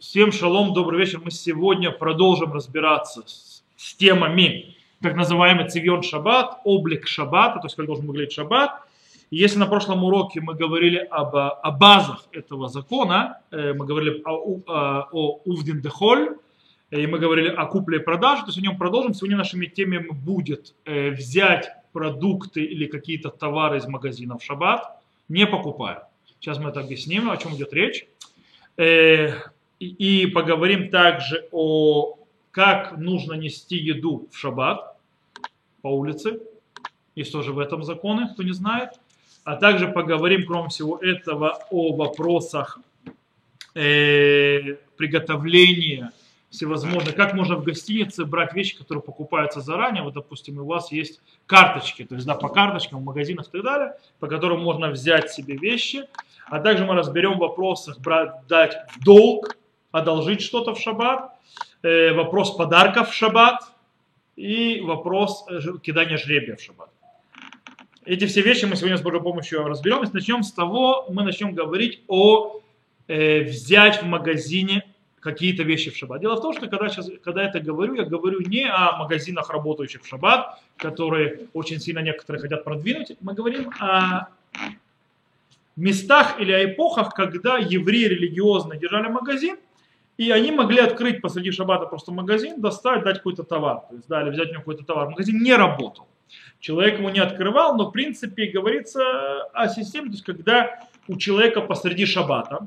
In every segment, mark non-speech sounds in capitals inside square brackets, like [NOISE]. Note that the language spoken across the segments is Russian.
Всем шалом, добрый вечер. Мы сегодня продолжим разбираться с, с темами так называемый цивьон шаббат, облик шаббата, то есть как должен выглядеть шаббат. И если на прошлом уроке мы говорили об, о базах этого закона, э, мы говорили о, о, о Увдин Дехоль, и мы говорили о купле и продаже, то есть о нем продолжим. Сегодня нашими темами будет э, взять продукты или какие-то товары из магазина в шаббат, не покупая. Сейчас мы это объясним, о чем идет речь. И поговорим также о как нужно нести еду в шаббат по улице. Есть тоже в этом законы, кто не знает. А также поговорим, кроме всего этого, о вопросах э, приготовления всевозможных. Как можно в гостинице брать вещи, которые покупаются заранее. Вот, допустим, у вас есть карточки, то есть да, по карточкам в магазинах и так далее, по которым можно взять себе вещи. А также мы разберем в вопросах брать, дать долг, одолжить что-то в шаббат, э, вопрос подарков в шаббат и вопрос э, кидания жребия в шаббат. Эти все вещи мы сегодня с Божьей помощью разберем. И начнем с того, мы начнем говорить о э, взять в магазине какие-то вещи в шаббат. Дело в том, что когда, сейчас, когда я это говорю, я говорю не о магазинах, работающих в шаббат, которые очень сильно некоторые хотят продвинуть. Мы говорим о местах или о эпохах, когда евреи религиозно держали магазин, и они могли открыть посреди шаббата просто магазин, достать, дать какой-то товар. То есть, да, или взять у него какой-то товар. Магазин не работал. Человек ему не открывал, но в принципе говорится о системе, то есть когда у человека посреди шаббата,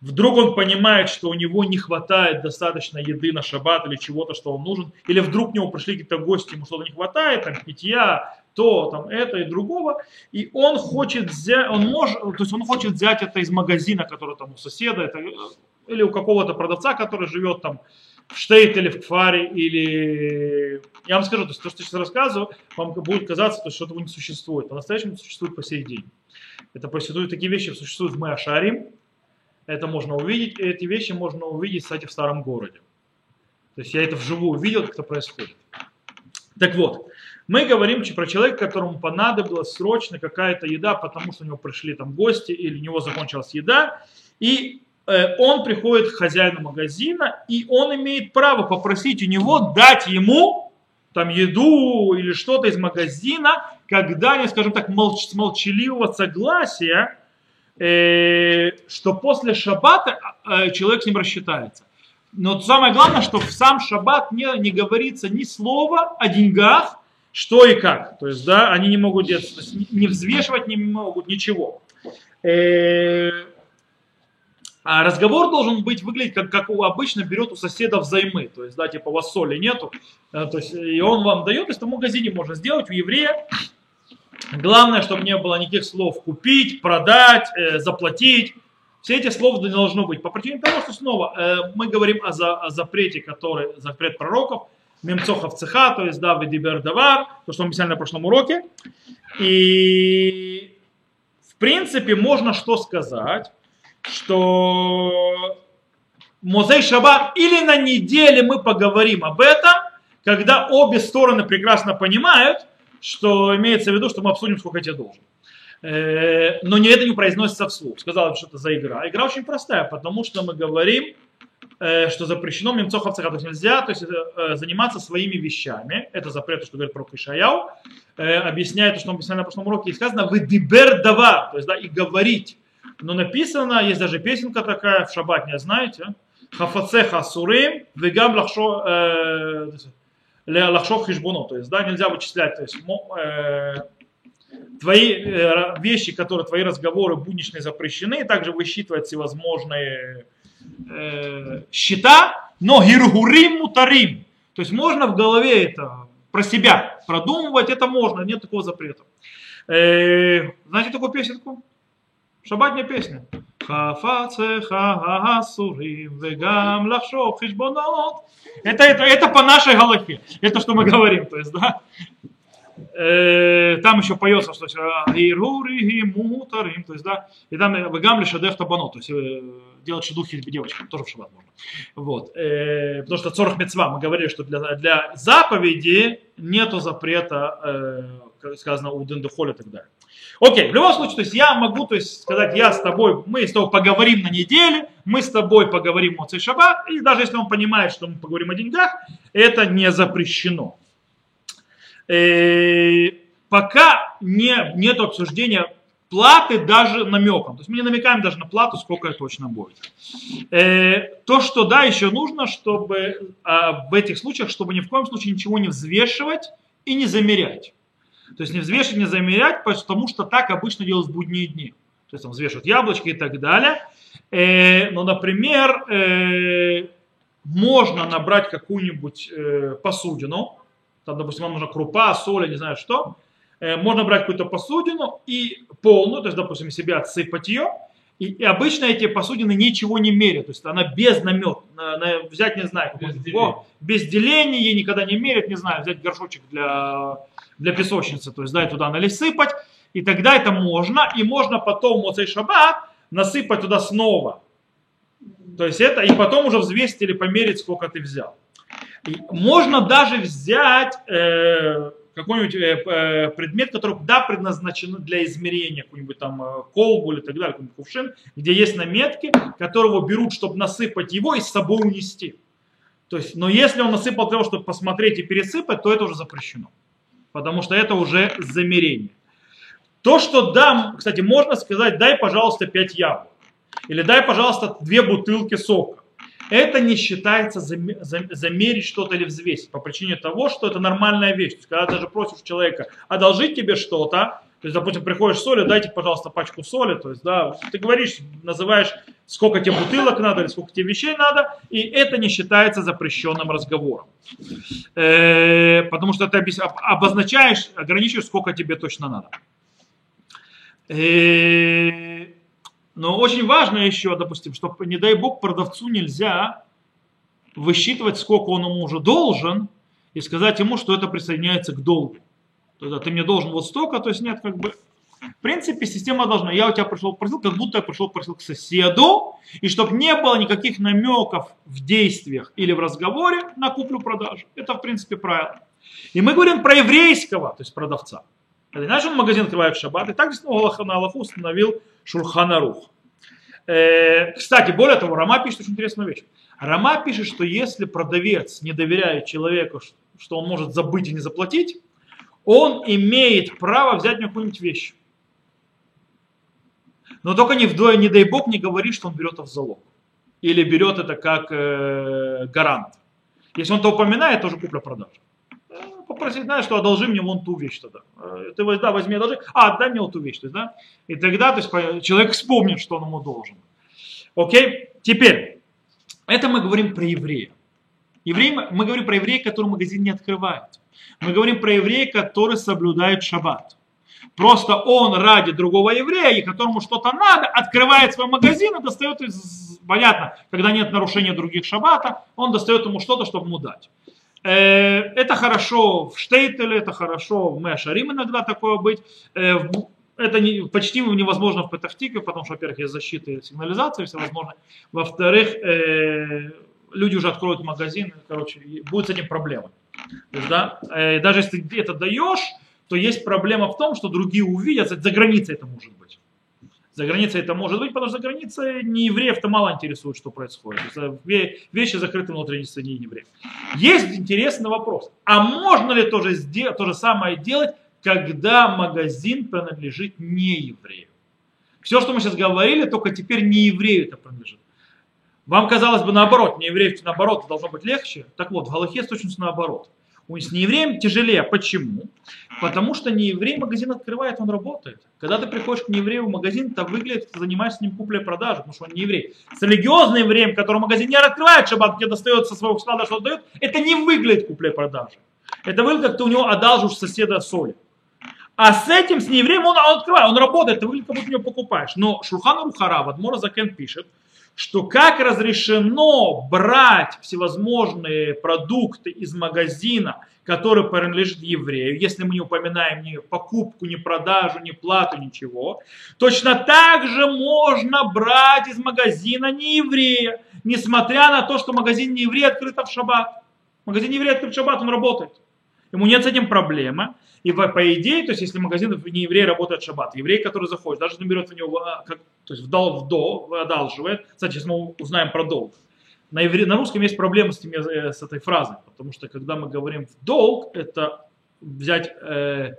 вдруг он понимает, что у него не хватает достаточно еды на шаббат или чего-то, что он нужен, или вдруг к нему пришли какие-то гости, ему что-то не хватает, там, питья, то, там, это и другого, и он хочет взять, он может, то есть он хочет взять это из магазина, который там у соседа, это или у какого-то продавца, который живет там в Штейт или в Кфаре, или... Я вам скажу, то, есть, то что я сейчас рассказываю, вам будет казаться, что этого не существует. По-настоящему существует по сей день. Это существуют такие вещи, существуют в Мэашарим. Это можно увидеть, и эти вещи можно увидеть, кстати, в старом городе. То есть я это вживую увидел, как это происходит. Так вот, мы говорим про человека, которому понадобилась срочно какая-то еда, потому что у него пришли там гости, или у него закончилась еда, и он приходит к хозяину магазина, и он имеет право попросить у него дать ему там еду или что-то из магазина, когда они, скажем так, молч, с молчаливого согласия, э, что после шаббата э, человек с ним рассчитается. Но самое главное, что в сам шаббат не, не говорится ни слова о деньгах, что и как. То есть, да, они не могут не взвешивать не могут ничего. Э, а разговор должен быть выглядеть, как, как обычно берет у соседа взаймы. То есть, да, типа, у вас соли нету. Э, то есть, и он вам дает, то есть в магазине можно сделать, у еврея. Главное, чтобы не было никаких слов купить, продать, э, заплатить. Все эти слова не должно быть. По причине того, что снова э, мы говорим о, за, о запрете, который запрет пророков, мемцохов цеха, то есть да, давар, то, что мы писали на прошлом уроке. И в принципе можно что сказать, что Музей Шаббат или на неделе мы поговорим об этом, когда обе стороны прекрасно понимают, что имеется в виду, что мы обсудим, сколько тебе должен. Э, но не это не произносится вслух. Сказал, что это за игра. Игра очень простая, потому что мы говорим, э, что запрещено мемцоховцах, то есть нельзя то есть, э, заниматься своими вещами. Это запрет, что говорит про Ишаяу. Объясняет, что он объяснял на прошлом уроке, и сказано, вы дибер дава, то есть да, и говорить. Но написано, есть даже песенка такая в шаббатне, знаете, хафацеха сурим, вегам лахшо э, лахшо хижбуно, то есть, да, нельзя вычислять, то есть, э, твои э, вещи, которые, твои разговоры будничные запрещены, также высчитывать всевозможные э, счета, но гиргурим мутарим, то есть можно в голове это про себя продумывать, это можно, нет такого запрета. Э, знаете такую песенку? Шабатня песня. Это, это, это по нашей галахе. Это что мы говорим, то есть, да. Э, там еще поется, что Ирури мутарим, то есть, да, и там вегам лишадев табано, то есть э, делать шедухи девочкам, тоже в шаббат можно. Вот. Э, потому что цорх мецва, мы говорили, что для, для заповеди нету запрета сказано у Дендехоля и так далее. Окей, в любом случае, то есть я могу то есть, сказать, я с тобой, мы с тобой поговорим на неделе, мы с тобой поговорим о Цей Шаббат, и даже если он понимает, что мы поговорим о деньгах, это не запрещено. Э, пока не, нет обсуждения платы даже намеком. То есть мы не намекаем даже на плату, сколько это точно будет. Э, то, что да, еще нужно, чтобы э, в этих случаях, чтобы ни в коем случае ничего не взвешивать и не замерять. То есть не взвешивать, не замерять, потому что так обычно делают в будние дни. То есть там взвешивают яблочки и так далее. Э, но, например, э, можно набрать какую-нибудь э, посудину, там, допустим, вам нужна крупа, соль, не знаю что, Э, можно брать какую-то посудину и полную, то есть, допустим, себе отсыпать ее, и, и обычно эти посудины ничего не мерят, то есть она без намет, на, на, взять, не знаю, без, деления. без деления, ей никогда не мерят, не знаю, взять горшочек для, для песочницы, то есть, да, и туда налисыпать, и тогда это можно, и можно потом вот шаббат насыпать туда снова. То есть это, и потом уже взвесить или померить, сколько ты взял. И можно даже взять э, какой-нибудь э, э, предмет, который, да, предназначен для измерения, какой-нибудь там э, колбу или так далее, какой-нибудь кувшин, где есть наметки, которого берут, чтобы насыпать его и с собой унести. То есть, но если он насыпал для того, чтобы посмотреть и пересыпать, то это уже запрещено. Потому что это уже замерение. То, что дам, кстати, можно сказать, дай, пожалуйста, 5 яблок. Или дай, пожалуйста, две бутылки сока это не считается замерить что-то или взвесить по причине того, что это нормальная вещь. То есть, когда даже просишь человека одолжить тебе что-то, то есть, допустим, приходишь соли, дайте, пожалуйста, пачку соли. То есть, да, ты говоришь, называешь, сколько тебе бутылок надо или сколько тебе вещей надо, и это не считается запрещенным разговором. Э, потому что ты обозначаешь, ограничиваешь, сколько тебе точно надо. Э, но очень важно еще, допустим, что, не дай бог, продавцу нельзя высчитывать, сколько он ему уже должен, и сказать ему, что это присоединяется к долгу. То есть, ты мне должен вот столько, то есть нет, как бы, в принципе, система должна, я у тебя пришел просил, как будто я пришел просил к соседу, и чтобы не было никаких намеков в действиях или в разговоре на куплю-продажу. Это, в принципе, правило. И мы говорим про еврейского, то есть продавца. Иначе он магазин открывает в шаббат, и так действительно на Аллаху установил Шурханарух. Э, кстати, более того, Рама пишет очень интересную вещь. Рама пишет, что если продавец не доверяет человеку, что он может забыть и не заплатить, он имеет право взять у него какую-нибудь вещь. Но только не вдвое, не дай бог, не говори, что он берет это в залог. Или берет это как э, гарант. Если он это упоминает, это уже купля-продажа попросить, знаешь, что одолжи мне вон ту вещь тогда. Э, ты да, возьми, одолжи, а, отдай мне вот ту вещь. То есть, да? И тогда то есть, человек вспомнит, что он ему должен. Окей, теперь, это мы говорим про еврея. Еврей, мы говорим про еврея, который магазин не открывает. Мы говорим про еврея, который соблюдает шаббат. Просто он ради другого еврея, и которому что-то надо, открывает свой магазин и достает, из, понятно, когда нет нарушения других шаббата, он достает ему что-то, чтобы ему дать. Э, это хорошо в Штейтеле, это хорошо в Мэшарим иногда такое быть. Э, это почти невозможно в Петахтике, потому что, во-первых, есть защита и сигнализация всевозможная. Во-вторых, э, люди уже откроют магазин, короче, будет с этим проблема. Да, даже если ты это даешь, то есть проблема в том, что другие увидят, за границей это может быть. За границей это может быть, потому что за границей не евреев-то мало интересует, что происходит. Вещи закрыты внутри не евреев. Есть интересный вопрос. А можно ли то же, то же самое делать, когда магазин принадлежит не еврею? Все, что мы сейчас говорили, только теперь не еврею это принадлежит. Вам казалось бы наоборот, не евреев наоборот должно быть легче. Так вот, в Галахе точно наоборот. С неевреем тяжелее. Почему? Потому что нееврей магазин открывает, он работает. Когда ты приходишь к нееврею в магазин, то выглядит, ты занимаешься с ним куплей-продажей, потому что он не еврей. С религиозным евреем, который магазин не открывает шаббат, где достает со своего склада что-то дает, это не выглядит куплей-продажей. Это выглядит, как ты у него одалживаешь соседа соли. А с этим, с неевреем, он, он открывает, он работает, ты выглядит, как будто у него покупаешь. Но Шурхан Рухара, Адмора Закен пишет, что как разрешено брать всевозможные продукты из магазина, который принадлежит еврею, если мы не упоминаем ни покупку, ни продажу, ни плату, ничего, точно так же можно брать из магазина не еврея, несмотря на то, что магазин не еврей открыт в шаббат. Магазин не еврей открыт в шаббат, он работает. ему нет с этим проблемы. И по, идее, то есть если магазин не еврей работает шаббат, еврей, который заходит, даже он берет в него, а, как, то есть в дол, в дол, одалживает, кстати, если мы узнаем про долг, на, евре, на русском есть проблемы с, теми, э, с этой фразой, потому что когда мы говорим в долг, это взять э,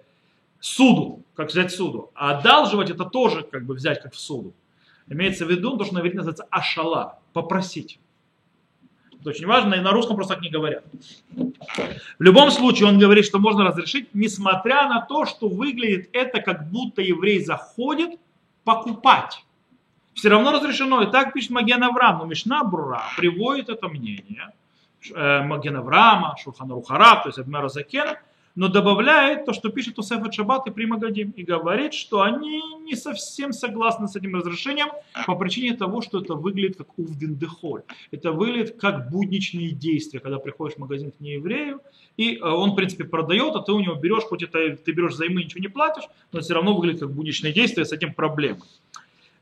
суду, как взять суду, а одалживать это тоже как бы взять как в суду. Имеется в виду то, что на иврите называется ашала, попросить. Это очень важно, и на русском просто так не говорят. В любом случае он говорит, что можно разрешить, несмотря на то, что выглядит это, как будто еврей заходит покупать. Все равно разрешено. И так пишет Маген Авраам. Но Мишна Брура приводит это мнение. Э, Маген Авраама, Шурхана Рухараб, то есть Адмера Закена, но добавляет то, что пишет Усефа Шаббат и Примагадим, и говорит, что они не совсем согласны с этим разрешением по причине того, что это выглядит как увден дехоль. Это выглядит как будничные действия, когда приходишь в магазин к нееврею, и э, он, в принципе, продает, а ты у него берешь, хоть это ты берешь займы, ничего не платишь, но все равно выглядит как будничные действия, с этим проблемы.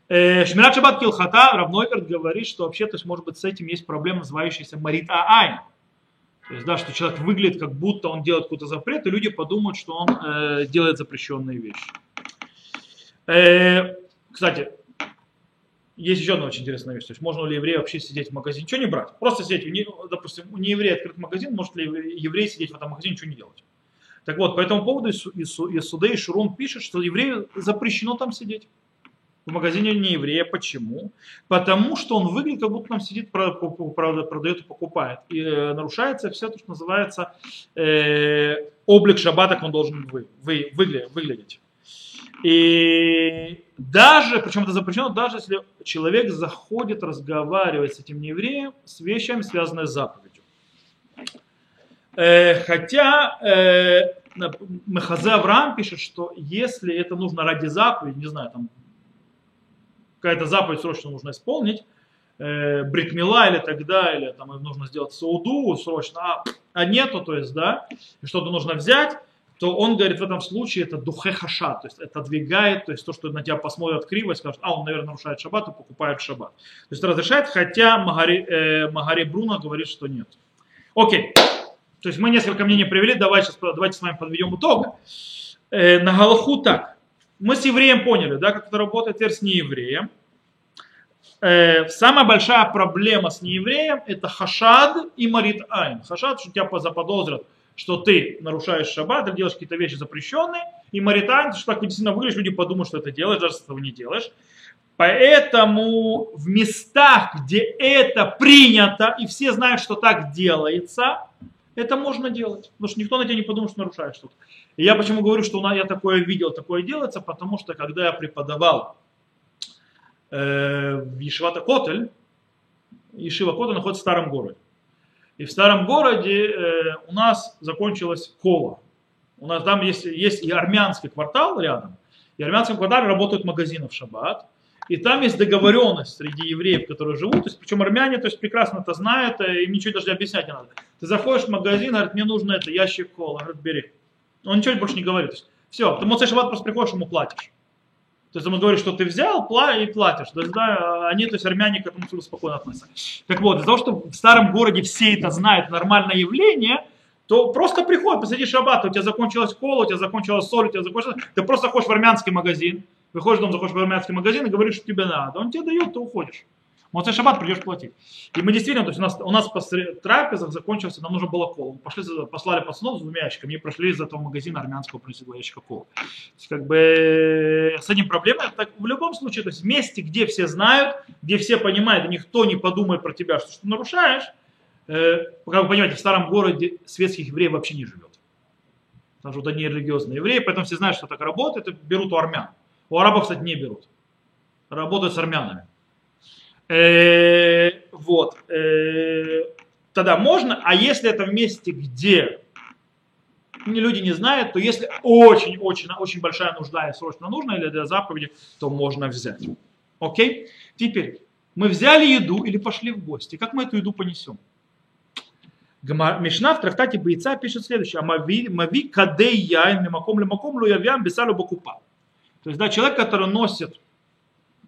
Э, Шмират Шаббат Килхата, Равнойверт говорит, что вообще, то есть, может быть, с этим есть проблема, называющаяся Марит Аайн то есть, да, что человек выглядит, как будто он делает какой-то запрет, и люди подумают, что он э, делает запрещенные вещи. Э, кстати, есть еще одна очень интересная вещь. То есть, можно ли еврею вообще сидеть в магазине, ничего не брать? Просто сидеть, допустим, у нееврея открыт магазин, может ли еврей сидеть в этом магазине, ничего не делать? Так вот, по этому поводу из, из, из Судей Шурун пишет, что еврею запрещено там сидеть в магазине не еврея. Почему? Потому что он выглядит, как будто там сидит, продает и покупает. И э, нарушается все то, что называется э, облик шаббата, как он должен вы, вы, выглядеть. И даже, причем это запрещено, даже если человек заходит разговаривать с этим неевреем с вещами, связанными с заповедью. Э, хотя э, Мехазе Авраам пишет, что если это нужно ради заповеди, не знаю, там какая-то заповедь срочно нужно исполнить, э, бритмила или так далее, там нужно сделать сауду срочно, а, а нету, то есть, да, что-то нужно взять, то он говорит, в этом случае это духе хаша, то есть это двигает, то есть то, что на тебя посмотрят криво и скажут, а он, наверное, нарушает шаббат и покупает шаббат. То есть разрешает, хотя Магари, э, Магари Бруно говорит, что нет. Окей, то есть мы несколько мнений привели, давайте, давайте с вами подведем итог. Э, на Галаху так, мы с евреем поняли, да, как это работает, теперь с неевреем. Э, самая большая проблема с неевреем это хашад и марит айн. Хашад, что тебя заподозрят, что ты нарушаешь шаббат, ты делаешь какие-то вещи запрещенные, и марит айн, что так действительно выглядишь, люди подумают, что это делаешь, даже если этого не делаешь. Поэтому в местах, где это принято, и все знают, что так делается, это можно делать. Потому что никто на тебя не подумает, что нарушаешь что-то. И я почему говорю, что я такое видел, такое делается, потому что когда я преподавал э, в Ешивата Котель, Ешива Котель находится в старом городе. И в старом городе э, у нас закончилась кола. У нас там есть, есть и армянский квартал рядом. И армянском квартале работают магазины в шаббат. И там есть договоренность среди евреев, которые живут. То есть, причем армяне то есть, прекрасно это знают, э, им ничего даже объяснять не надо. Ты заходишь в магазин, говорит, мне нужно это, ящик кола. Говорит, бери. Он ничего больше не говорит. Есть, все, ты Моцей Шаббат просто приходишь, ему платишь. То есть ему говорит, что ты взял и платишь. То есть, да, они, то есть армяне к этому всему спокойно относятся. Так вот, из-за того, что в старом городе все это знают, нормальное явление, то просто приходит, посреди шаббата, у тебя закончилась кола, у тебя закончилась соль, у тебя закончилась... Ты просто ходишь в армянский магазин, выходишь дом, заходишь в армянский магазин и говоришь, что тебе надо. Он тебе дает, ты уходишь. Моцей шаббат придешь платить. И мы действительно, то есть у нас, у нас после трапезах закончился, нам нужно было колу. Мы пошли, послали пацанов с двумя ящиками и прошли из этого магазина армянского, принесли два ящика колы. То есть, как бы с этим проблема. Так, в любом случае, то есть месте, где все знают, где все понимают, и никто не подумает про тебя, что, что ты нарушаешь, э, как вы понимаете, в старом городе светских евреев вообще не живет. Потому что вот они религиозные евреи, поэтому все знают, что так работает, и берут у армян. У арабов, кстати, не берут. Работают с армянами. Э, вот. Э, тогда можно, а если это в месте, где люди не знают, то если очень-очень очень большая нужда и срочно нужно, или для заповеди, то можно взять. Окей? Теперь, мы взяли еду или пошли в гости. Как мы эту еду понесем? Мишна в трактате бойца пишет следующее. Мави кадей яин мимаком лимаком луявям бесалю бакупа. То есть, да, человек, который носит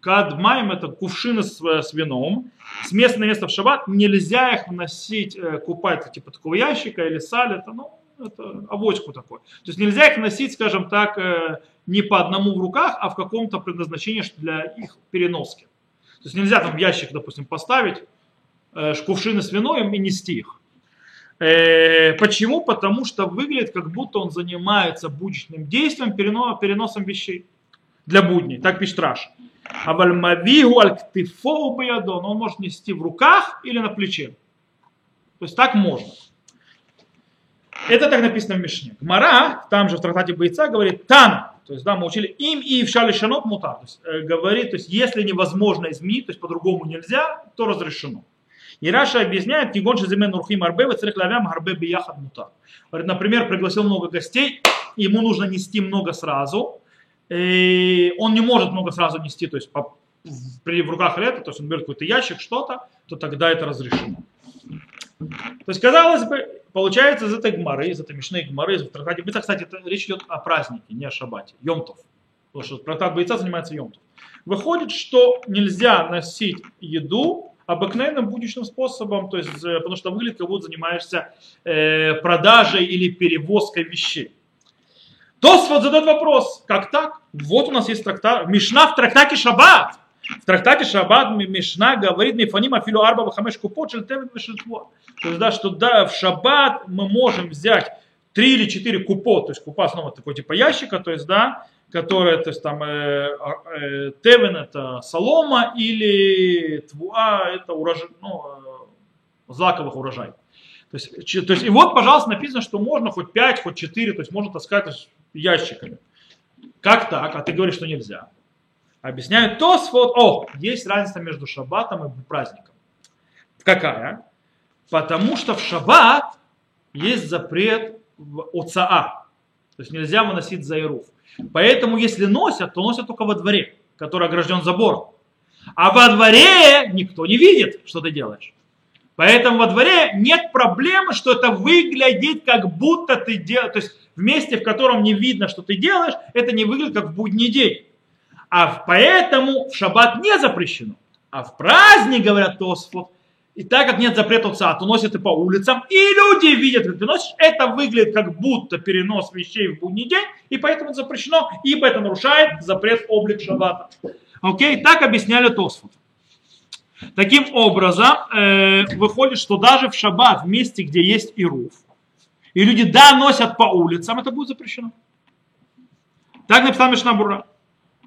Кадмаем это кувшины с, с вином. С места на место в шаббат нельзя их вносить, э, купать типа такого ящика или саль. Это, ну, это авоську такой. То есть нельзя их носить, скажем так, э, не по одному в руках, а в каком-то предназначении для их переноски. То есть нельзя там ящик, допустим, поставить, э, кувшины с вином и нести их. Э, почему? Потому что выглядит, как будто он занимается будничным действием, переносом вещей для будней. Так пишет Раш. А вальмавигу альктифоу баядон. Он может нести в руках или на плече. То есть так можно. Это так написано в Мишне. Гмара, там же в трактате бойца говорит Тан. То есть, да, мы учили им и в шале шанот мута. То есть, э, говорит, то есть, если невозможно изменить, то есть, по-другому нельзя, то разрешено. И Раша объясняет, кигон шеземен урхим арбе, вецерех лавям арбе бияхад мута. Говорит, например, пригласил много гостей, ему нужно нести много сразу, и он не может много сразу нести, то есть по, в, в руках лета, то есть он берет какой-то ящик, что-то, то тогда это разрешено. То есть, казалось бы, получается из этой гмары, из этой мишной гмары, из трактата бойца, кстати, это речь идет о празднике, не о шабате, Йомтов. Потому что трактат бойца занимается Йомтов. Выходит, что нельзя носить еду обыкновенным будничным способом, то есть, э, потому что выглядит, как будто занимаешься э, продажей или перевозкой вещей. Тосфот задает вопрос, как так? Вот у нас есть трактат, Мишна в трактате Шаббат. В трактате Шаббат Мишна говорит, Мифаним Афилу Арба Бахамеш Купот Шельтевит То есть, да, что да, в Шаббат мы можем взять три или четыре купо, то есть купа снова такой типа ящика, то есть, да, которая, то есть там э, э, тевен это солома или твуа это урожай, ну, э, злаковых урожай. То есть, то есть, и вот, пожалуйста, написано, что можно хоть 5, хоть 4, то есть можно таскать есть, ящиками. Как так? А ты говоришь, что нельзя. Объясняют то, вот, о, есть разница между шаббатом и праздником. Какая? Потому что в шаббат есть запрет в ОЦА. То есть нельзя выносить заируф. Поэтому, если носят, то носят только во дворе, который огражден забором. А во дворе никто не видит, что ты делаешь. Поэтому во дворе нет проблемы, что это выглядит, как будто ты делаешь. То есть в месте, в котором не видно, что ты делаешь, это не выглядит как в будний день. А поэтому в шаббат не запрещено. А в праздник, говорят Тосфот, и так как нет запрета отца, то носят и по улицам, и люди видят, как ты носишь, это выглядит как будто перенос вещей в будний день, и поэтому это запрещено, ибо это нарушает запрет облик шаббата. Окей, так объясняли Тосфот. Таким образом, э, выходит, что даже в шаббат, в месте, где есть ируф, и люди да носят по улицам, это будет запрещено. Так написал Мишнабура.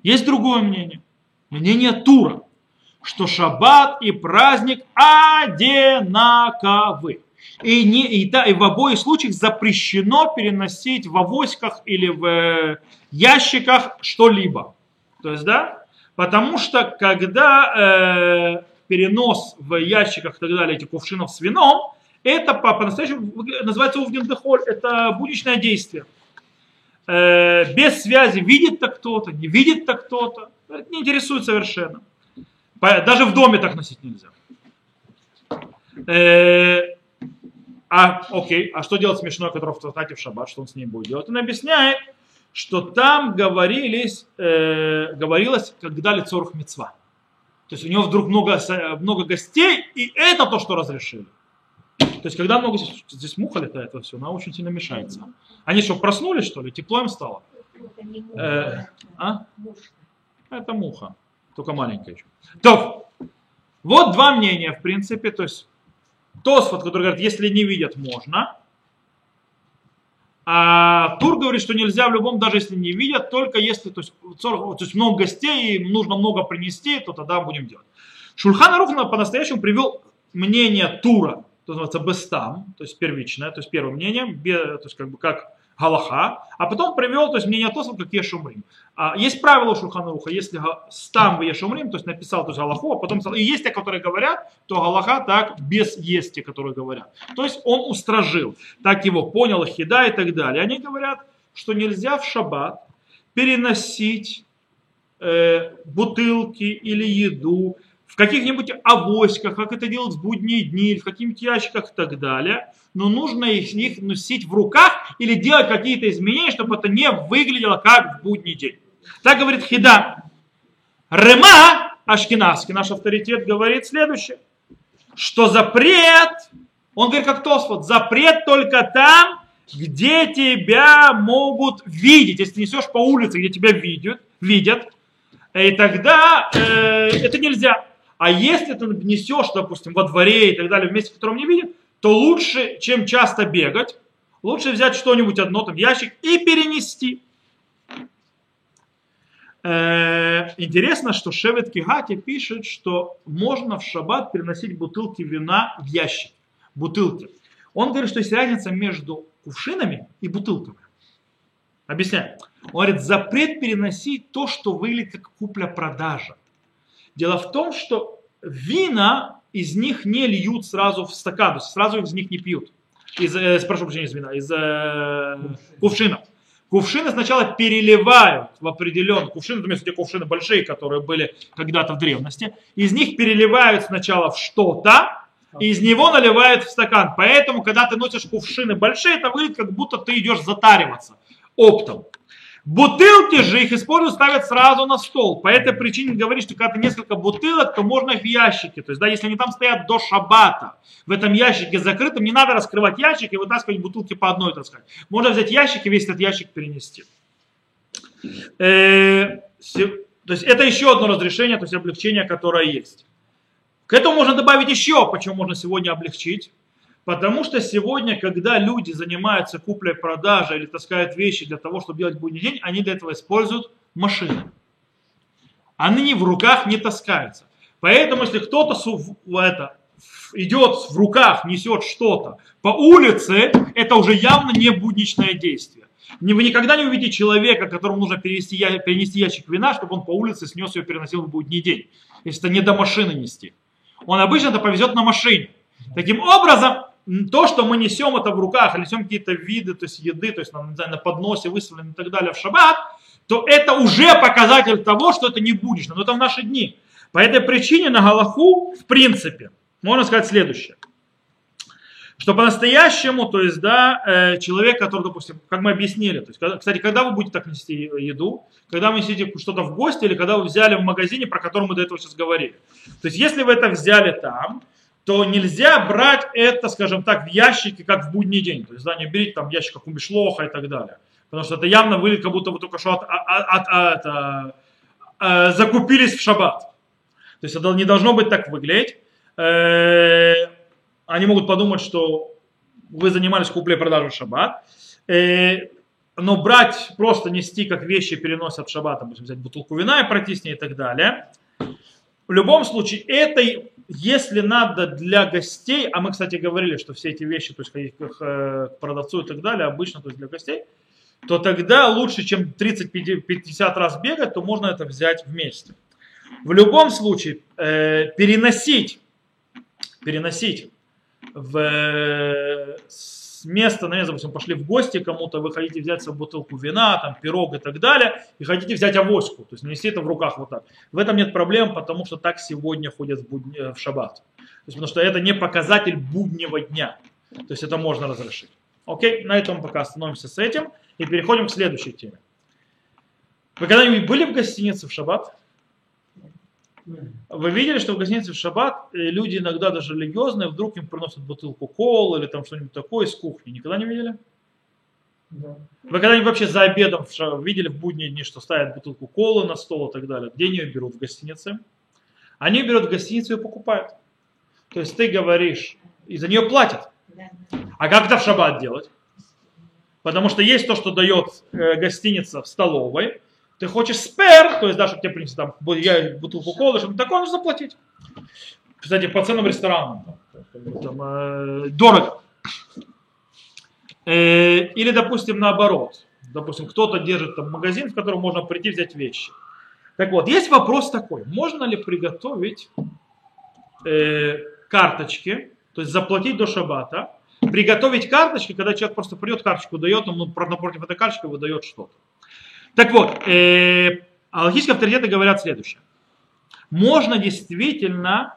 Есть другое мнение. Мнение Тура что шаббат и праздник одинаковы. И, не, и, да, и в обоих случаях запрещено переносить в авоськах или в э, ящиках что-либо. То есть, да, потому что когда э, перенос в ящиках и так далее этих кувшинов с вином, это по, по-настоящему называется увнендехоль, это будничное действие. Э, без связи видит-то кто-то, не видит-то кто-то, не интересует совершенно. Даже в доме так носить нельзя. Э, а, окей, а что делать смешное, который в трактате в шаббат, что он с ним будет делать? Он объясняет, что там говорились, э, говорилось, когда лицо мецва. То есть у него вдруг много, много гостей, и это то, что разрешили. То есть когда много здесь, здесь муха летает во все, она очень сильно мешается. Они что, проснулись, что ли? Тепло им стало? Э, а? Это муха только маленькая еще. То, вот два мнения, в принципе, то есть Тосфот, который говорит, если не видят, можно. А Тур говорит, что нельзя в любом, даже если не видят, только если, то есть, то есть много гостей, им нужно много принести, то тогда будем делать. Шульхан Арух по-настоящему привел мнение Тура, то называется Бестам, то есть первичное, то есть первое мнение, то есть как бы как Галаха, а потом привел, то есть мнение Тосфот, как Ешумрим. А, есть правило у Шурханруха, если стам в Ешумрим, то есть написал то есть Галаху, а потом и есть те, которые говорят, то Галаха так без есть те, которые говорят. То есть он устражил, так его понял Хида и так далее. Они говорят, что нельзя в шаббат переносить э, бутылки или еду в каких-нибудь авоськах, как это делают в будние дни, в каких-нибудь ящиках и так далее. Но нужно их, их носить в руках или делать какие-то изменения, чтобы это не выглядело как в будний день. Так говорит Хида. Рема Ашкинаски, наш авторитет, говорит следующее. Что запрет, он говорит как Тосфот, запрет только там, где тебя могут видеть, если ты несешь по улице, где тебя видят, видят, и тогда э, это нельзя. А если ты несешь, допустим, во дворе и так далее, в месте, в котором не видят, то лучше, чем часто бегать, лучше взять что-нибудь одно, там ящик, и перенести. Э, интересно, что Шевет Кигати пишет, что можно в шаббат переносить бутылки вина в ящик. Бутылки. Он говорит, что есть разница между кувшинами и бутылками. Объясняю. Он говорит, запрет переносить то, что выглядит как купля-продажа. Дело в том, что вина из них не льют сразу в стакан, сразу из них не пьют. Из, э, прошу прощения, из вина, из э, кувшинов. Кувшины сначала переливают в определенный кувшины, то есть те кувшины большие, которые были когда-то в древности, из них переливают сначала в что-то, и из него наливают в стакан. Поэтому, когда ты носишь кувшины большие, это выглядит, как будто ты идешь затариваться оптом. Бутылки же их используют, ставят сразу на стол. По этой причине говорит, что когда ты несколько бутылок, то можно их в ящике. То есть, да, если они там стоят до шабата, в этом ящике закрытом, не надо раскрывать ящик и вытаскивать бутылки по одной таскать. Можно взять ящик и весь этот ящик перенести. Э, то есть это еще одно разрешение, то есть облегчение, которое есть. К этому можно добавить еще, почему можно сегодня облегчить. Потому что сегодня, когда люди занимаются куплей-продажей или таскают вещи для того, чтобы делать будний день, они для этого используют машины. Они в руках не таскаются. Поэтому, если кто-то это, идет в руках, несет что-то по улице, это уже явно не будничное действие. Вы никогда не увидите человека, которому нужно перенести, перенести ящик вина, чтобы он по улице снес ее и переносил в будний день. Если это не до машины нести. Он обычно это повезет на машине. Таким образом, то, что мы несем это в руках, несем какие-то виды, то есть еды, то есть на, на подносе выставлены и так далее в шаббат, то это уже показатель того, что это не буднично, но это в наши дни. По этой причине на Галаху, в принципе, можно сказать следующее. Что по-настоящему, то есть, да, э, человек, который, допустим, как мы объяснили, то есть, кстати, когда вы будете так нести еду, когда вы несете что-то в гости или когда вы взяли в магазине, про который мы до этого сейчас говорили. То есть, если вы это взяли там, то нельзя брать это, скажем так, в ящике, как в будний день. То есть, да, не берите там как у Мишлоха и так далее. Потому что это явно выглядит, как будто вы только что от, от, от, от, от, э, закупились в шаббат. То есть, это не должно быть так выглядеть. Э, они могут подумать, что вы занимались куплей-продажей в шаббат. Э, но брать, просто нести как вещи переносят в шаббат, допустим, взять бутылку вина и пройти с ней и так далее. В любом случае, это если надо для гостей, а мы, кстати, говорили, что все эти вещи, то есть ходить к э, продавцу и так далее, обычно то есть для гостей, то тогда лучше, чем 30-50 раз бегать, то можно это взять вместе. В любом случае, э, переносить, переносить в э, место, наверное, допустим, пошли в гости кому-то, вы хотите взять себе бутылку вина, там, пирог и так далее, и хотите взять авоську, то есть нести это в руках вот так. В этом нет проблем, потому что так сегодня ходят в, будни, в шаббат. То есть, потому что это не показатель буднего дня. То есть это можно разрешить. Окей, на этом пока остановимся с этим и переходим к следующей теме. Вы когда-нибудь были в гостинице в шаббат? Вы видели, что в гостинице в шаббат люди иногда даже религиозные, вдруг им приносят бутылку колы или там что-нибудь такое из кухни. Никогда не видели? Да. Вы когда-нибудь вообще за обедом видели в будние дни, что ставят бутылку колы на стол и так далее? Где они ее берут в гостинице? Они берут в гостиницу и покупают. То есть ты говоришь, и за нее платят. А как это в шаббат делать? Потому что есть то, что дает э, гостиница в столовой, ты хочешь спер, то есть, да, чтобы тебе принесли там бутылку колы, чтобы такое, нужно заплатить. Кстати, по ценам ресторанам. Там, э, дорого. Э, или, допустим, наоборот. Допустим, кто-то держит там магазин, в котором можно прийти взять вещи. Так вот, есть вопрос такой. Можно ли приготовить э, карточки, то есть заплатить до шабата, приготовить карточки, когда человек просто придет, карточку дает, он напротив этой карточки выдает что-то. Так вот, э, аллахические авторитеты говорят следующее. Можно действительно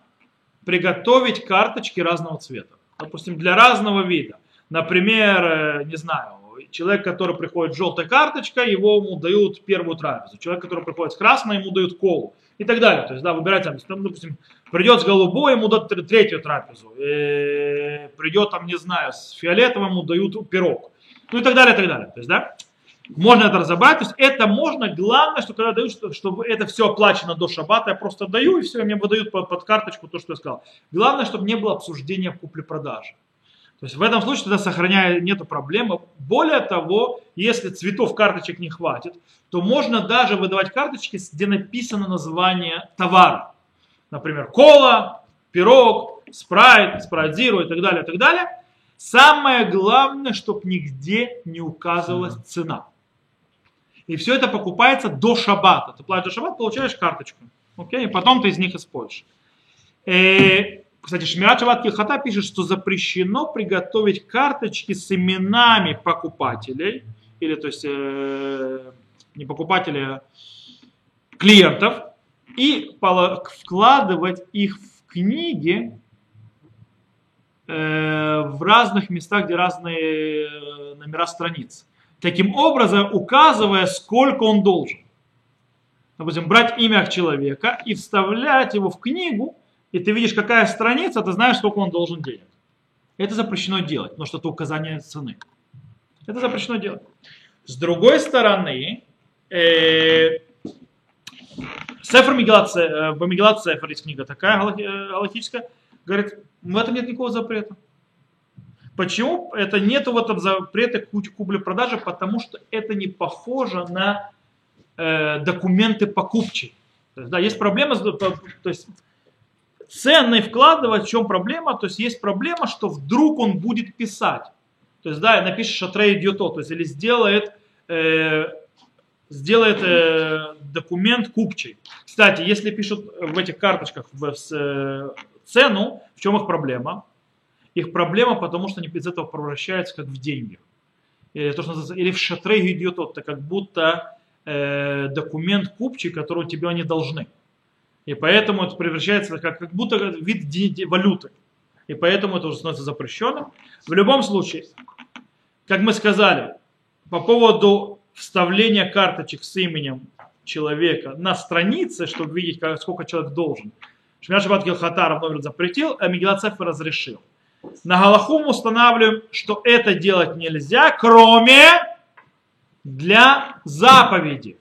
приготовить карточки разного цвета. Допустим, для разного вида. Например, э, не знаю, человек, который приходит с желтой карточкой, его ему дают первую трапезу. Человек, который приходит с красной, ему дают колу. И так далее. То есть, да, выбирать, там, допустим, придет с голубой, ему дают третью трапезу. И э, придет, там, не знаю, с фиолетовым, ему дают пирог. Ну и так далее, и так далее. То есть, да, можно это разобрать, то есть это можно, главное, что когда дают, что, чтобы это все оплачено до шаббата, я просто даю, и все, мне выдают под, под карточку то, что я сказал. Главное, чтобы не было обсуждения купли-продажи. То есть в этом случае тогда сохраняя нету проблемы. Более того, если цветов карточек не хватит, то можно даже выдавать карточки, где написано название товара. Например, кола, пирог, спрайт, спрайт зиро и так далее, и так далее. Самое главное, чтобы нигде не указывалась цена. И все это покупается до шаббата. Ты платишь до шаббата, получаешь карточку. Окей? И потом ты из них используешь. И, э, кстати, Шмират Шаббат Килхата пишет, что запрещено приготовить карточки с именами покупателей, или то есть э, не покупателей, а клиентов, и вкладывать их в книги э, в разных местах, где разные э, номера страниц таким образом указывая, сколько он должен. Допустим, брать имя человека и вставлять его в книгу, и ты видишь, какая страница, ты знаешь, сколько он должен денег. Это запрещено делать, потому что это указание цены. Это запрещено делать. С другой стороны, э, Сефер Мегилат, э, Сефер есть книга такая э, галактическая, говорит, в этом нет никакого запрета. Почему это нету в этом запрета купли-продажи? Потому что это не похоже на э, документы покупчей. То есть, да, есть проблема, то есть ценный вкладывать, в чем проблема? То есть есть проблема, что вдруг он будет писать. То есть, да, напишет шатре идет то, есть или сделает, э, сделает э, документ купчий. Кстати, если пишут в этих карточках в, в, э, цену, в чем их проблема? Их проблема, потому что они из этого превращаются как в деньги. Или, то, что или в шатре идет это как будто э, документ купчий, который тебе они должны. И поэтому это превращается как, как будто вид валюты. И поэтому это уже становится запрещенным. В любом случае, как мы сказали, по поводу вставления карточек с именем человека на странице, чтобы видеть, сколько человек должен. Шмяш Шаббат Гилхатаров номер запретил, а Мегилат разрешил. На Галаху мы устанавливаем, что это делать нельзя, кроме для заповеди.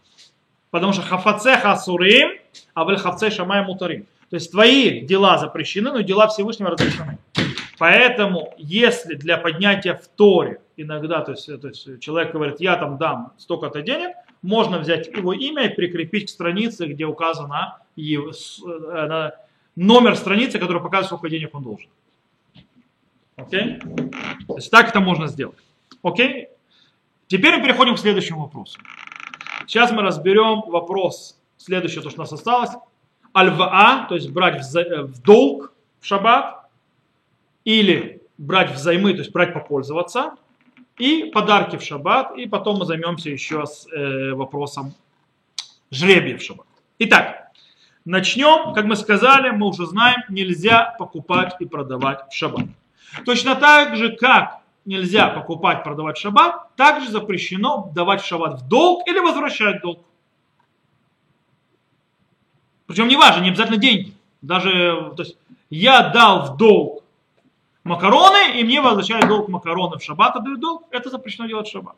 Потому что хафаце хасурим, а в хафце шамай мутарим. То есть твои дела запрещены, но дела Всевышнего разрешены. Поэтому, если для поднятия в Торе иногда, то есть, то есть человек говорит, я там дам столько-то денег, можно взять его имя и прикрепить к странице, где указано его, э, номер страницы, который показывает, сколько денег он должен. Окей? То есть так это можно сделать. Окей? Теперь мы переходим к следующему вопросу. Сейчас мы разберем вопрос, следующее, то, что у нас осталось. Альваа, то есть брать в, э, в долг в шаббат, или брать взаймы, то есть брать попользоваться, и подарки в шаббат, и потом мы займемся еще с э, вопросом жребия в шаббат. Итак, начнем, как мы сказали, мы уже знаем, нельзя покупать и продавать в шаббат. Точно так же, как нельзя покупать, продавать в шаббат, также запрещено давать в шаббат в долг или возвращать долг. Причем не важно, не обязательно деньги. Даже, то есть, я дал в долг макароны, и мне возвращают долг макароны в шаббат, отдают долг, это запрещено делать в шаббат.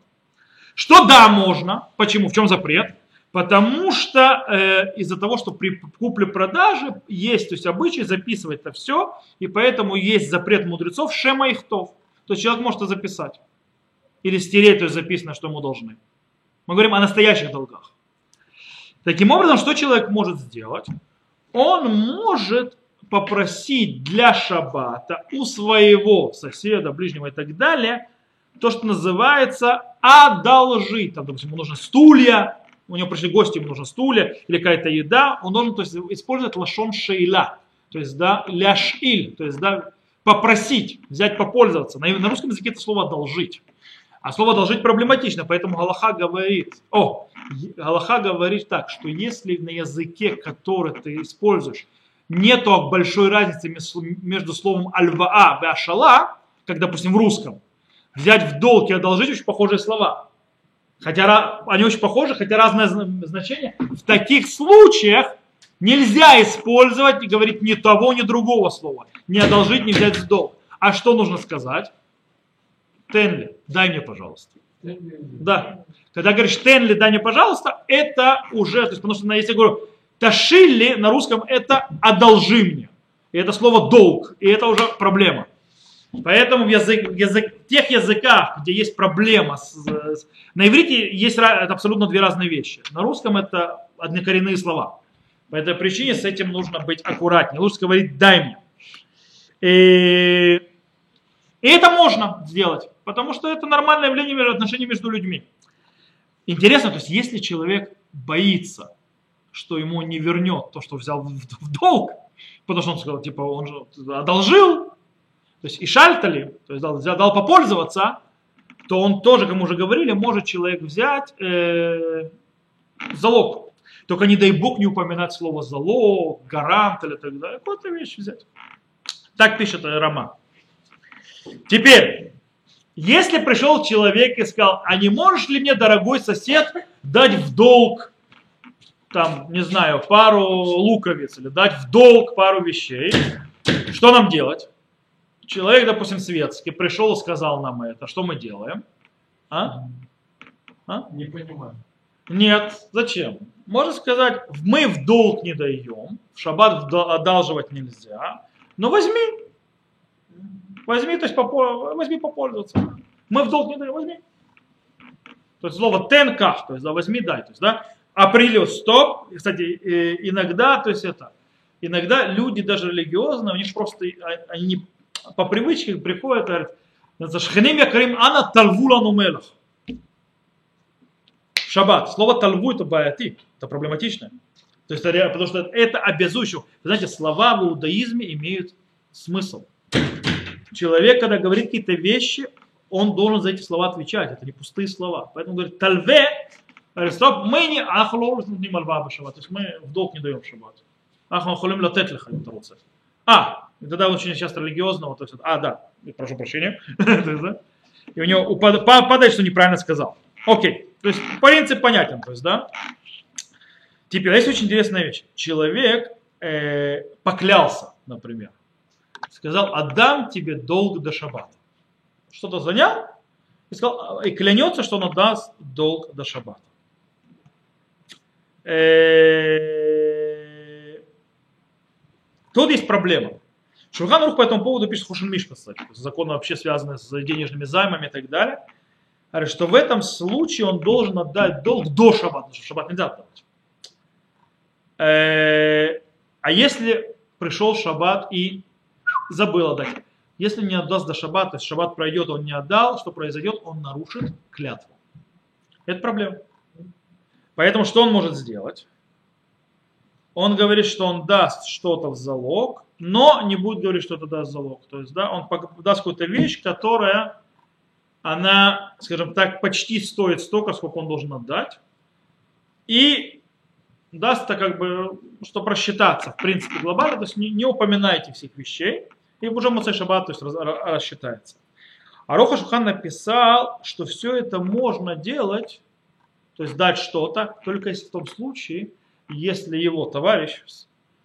Что да, можно. Почему? В чем запрет? Потому что э, из-за того, что при купле-продаже есть то есть обычай записывать это все, и поэтому есть запрет мудрецов шема ихтов. То есть человек может это записать. Или стереть, то есть записано, что ему должны. Мы говорим о настоящих долгах. Таким образом, что человек может сделать? Он может попросить для шаббата у своего соседа, ближнего и так далее, то, что называется одолжить. Там, допустим, ему нужны стулья, у него пришли гости, ему нужно стулья или какая-то еда, он должен то есть, использовать лашон шейла, то есть да, ляшиль, то есть да, попросить, взять, попользоваться. На, на русском языке это слово одолжить. А слово одолжить проблематично, поэтому Галаха говорит, о, Галаха говорит так, что если на языке, который ты используешь, нету большой разницы между словом альваа и ашала, как, допустим, в русском, взять в долг и одолжить очень похожие слова. Хотя они очень похожи, хотя разное значение. В таких случаях нельзя использовать и говорить ни того, ни другого слова. Не одолжить, не взять в долг. А что нужно сказать? Тенли, дай мне, пожалуйста. Да. Когда говоришь Тенли, дай мне, пожалуйста, это уже, то есть, потому что если я говорю Ташилли на русском это одолжи мне. И это слово долг. И это уже проблема. Поэтому в, язык, в, язык, в тех языках, где есть проблема, с, с, на иврите есть абсолютно две разные вещи. На русском это однокоренные слова. По этой причине с этим нужно быть аккуратнее. Лучше говорить «дай мне». И, и это можно сделать, потому что это нормальное явление отношений между людьми. Интересно, то есть если человек боится, что ему не вернет то, что взял в долг, потому что он сказал, типа, он же одолжил, то есть и шальтали, то есть дал, дал попользоваться, то он тоже, как мы уже говорили, может человек взять э, залог. Только не дай бог не упоминать слово залог, гарант или так далее. Какую-то вещь взять. Так пишет Рома. Теперь, если пришел человек и сказал, а не можешь ли мне, дорогой сосед, дать в долг, там, не знаю, пару луковиц или дать в долг пару вещей, что нам делать? Человек, допустим, светский, пришел и сказал нам это, что мы делаем? А? а? Не понимаю. Нет, зачем? Можно сказать, мы в долг не даем, в шаббат одалживать нельзя, но возьми. Возьми, то есть попо, возьми попользоваться. Мы в долг не даем, возьми. То есть слово тенках, то есть да, возьми, дай. То есть, да, апрелю стоп. Кстати, иногда, то есть это, иногда люди даже религиозные, у них просто, а, они по привычке приходит, говорит, Шханим якарим ана талвула нумелах. Шаббат. Слово талву это баяти, это проблематично. То есть, потому что это обязующее. Вы знаете, слова в иудаизме имеют смысл. Человек, когда говорит какие-то вещи, он должен за эти слова отвечать. Это не пустые слова. Поэтому говорит, тальве, стоп, мы не ахлор не мальва шаббат. То есть мы в долг не даем шаббат. Ахлор холим латет леха, А, и тогда очень часто религиозного, то есть, а, да, прошу прощения, [LAUGHS] и у него падает, что неправильно сказал. Окей, то есть принцип понятен, то есть, да. Теперь, есть очень интересная вещь. Человек э, поклялся, например, сказал, отдам тебе долг до шаббата. Что-то занял и, сказал, и клянется, что он отдаст долг до шаббата. Э, тут есть проблема. Шурхан Рух по этому поводу пишет Хушин Миш, кстати, законы вообще связаны с денежными займами и так далее. Говорит, что в этом случае он должен отдать долг до шаббата, потому что шаббат нельзя отдавать. Э, а если пришел шаббат и забыл отдать? Если не отдаст до шаббата, то есть шаббат пройдет, он не отдал, что произойдет? Он нарушит клятву. Это проблема. Поэтому что он может сделать? Он говорит, что он даст что-то в залог, но не будет говорить, что это даст залог. То есть, да, он даст какую-то вещь, которая, она, скажем так, почти стоит столько, сколько он должен отдать. И даст это как бы, чтобы рассчитаться, в принципе, глобально, то есть не, не упоминайте всех вещей, и уже Муцей Шаббат то есть, раз, рассчитается. А Роха Шухан написал, что все это можно делать, то есть дать что-то, только если в том случае, если его товарищ,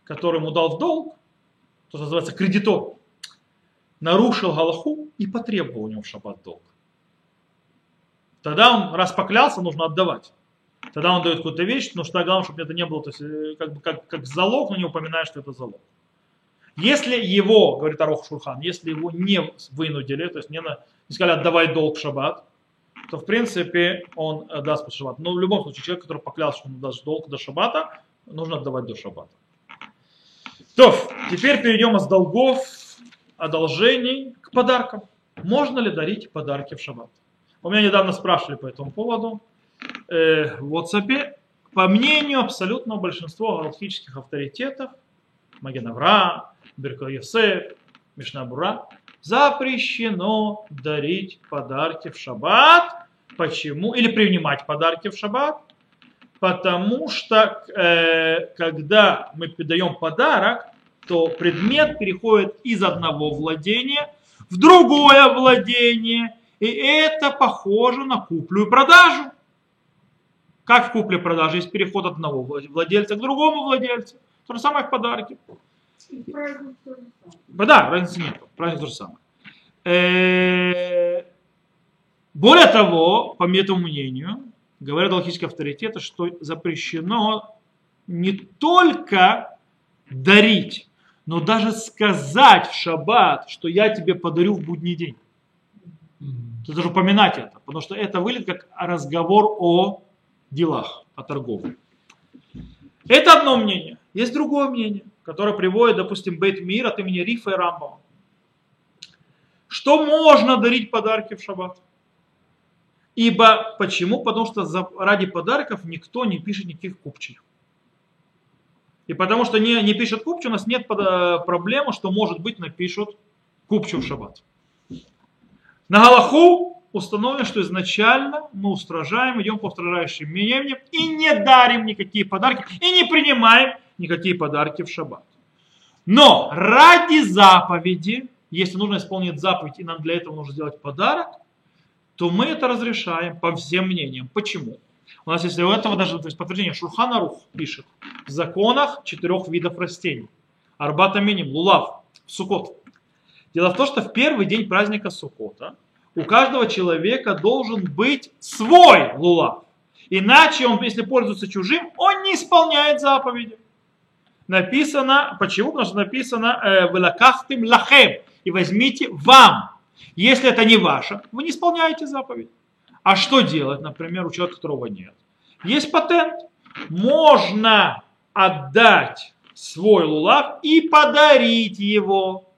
который ему дал в долг, то, называется кредитор, нарушил Галаху и потребовал у него в шаббат долг. Тогда он, раз поклялся, нужно отдавать. Тогда он дает какую-то вещь, но что главное, чтобы это не было, то есть э, как, бы, как, как залог, но не упоминает, что это залог. Если его, говорит Арох Шурхан, если его не вынудили, то есть не, на, не сказали отдавай долг в шаббат, то в принципе он даст под шаббат. Но в любом случае человек, который поклялся, что он даст долг до шаббата, нужно отдавать до шаббата. То, теперь перейдем из долгов, одолжений к подаркам. Можно ли дарить подарки в шаббат? У меня недавно спрашивали по этому поводу э, в WhatsApp. По мнению абсолютного большинства галактических авторитетов, Магенавра, Беркал Йосеф, Мишнабура, запрещено дарить подарки в шаббат. Почему? Или принимать подарки в шаббат потому что э, когда мы даем подарок, то предмет переходит из одного владения в другое владение, и это похоже на куплю и продажу. Как в купле продаже есть переход одного владельца к другому владельцу. То же самое в подарке. Да, разницы нет. Разница то же самое. Э, Более того, по этому мнению, говорят галактические авторитеты, что запрещено не только дарить, но даже сказать в шаббат, что я тебе подарю в будний день. То даже упоминать это, потому что это выглядит как разговор о делах, о торговле. Это одно мнение. Есть другое мнение, которое приводит, допустим, Бейт Мир от имени Рифа и Рамбама. Что можно дарить подарки в шаббат? Ибо почему? Потому что за, ради подарков никто не пишет никаких купчих. И потому что не, не пишет купчу, у нас нет э, проблемы, что может быть напишут купчу в шаббат. На Галаху установлено, что изначально мы устражаем, идем по устражающим мнениям и не дарим никакие подарки, и не принимаем никакие подарки в шаббат. Но ради заповеди, если нужно исполнить заповедь, и нам для этого нужно сделать подарок, то мы это разрешаем по всем мнениям. Почему? У нас есть у этого даже то есть подтверждение. Шурханарух пишет в законах четырех видов растений. Арбата миним, лулав, сукот. Дело в том, что в первый день праздника Сукота у каждого человека должен быть свой лулав. Иначе он, если пользуется чужим, он не исполняет заповеди. Написано, почему? Потому что написано э, «Велакахтым лахем» и возьмите вам. Если это не ваше, вы не исполняете заповедь. А что делать, например, у человека, которого нет? Есть патент. Можно отдать свой лулав и подарить его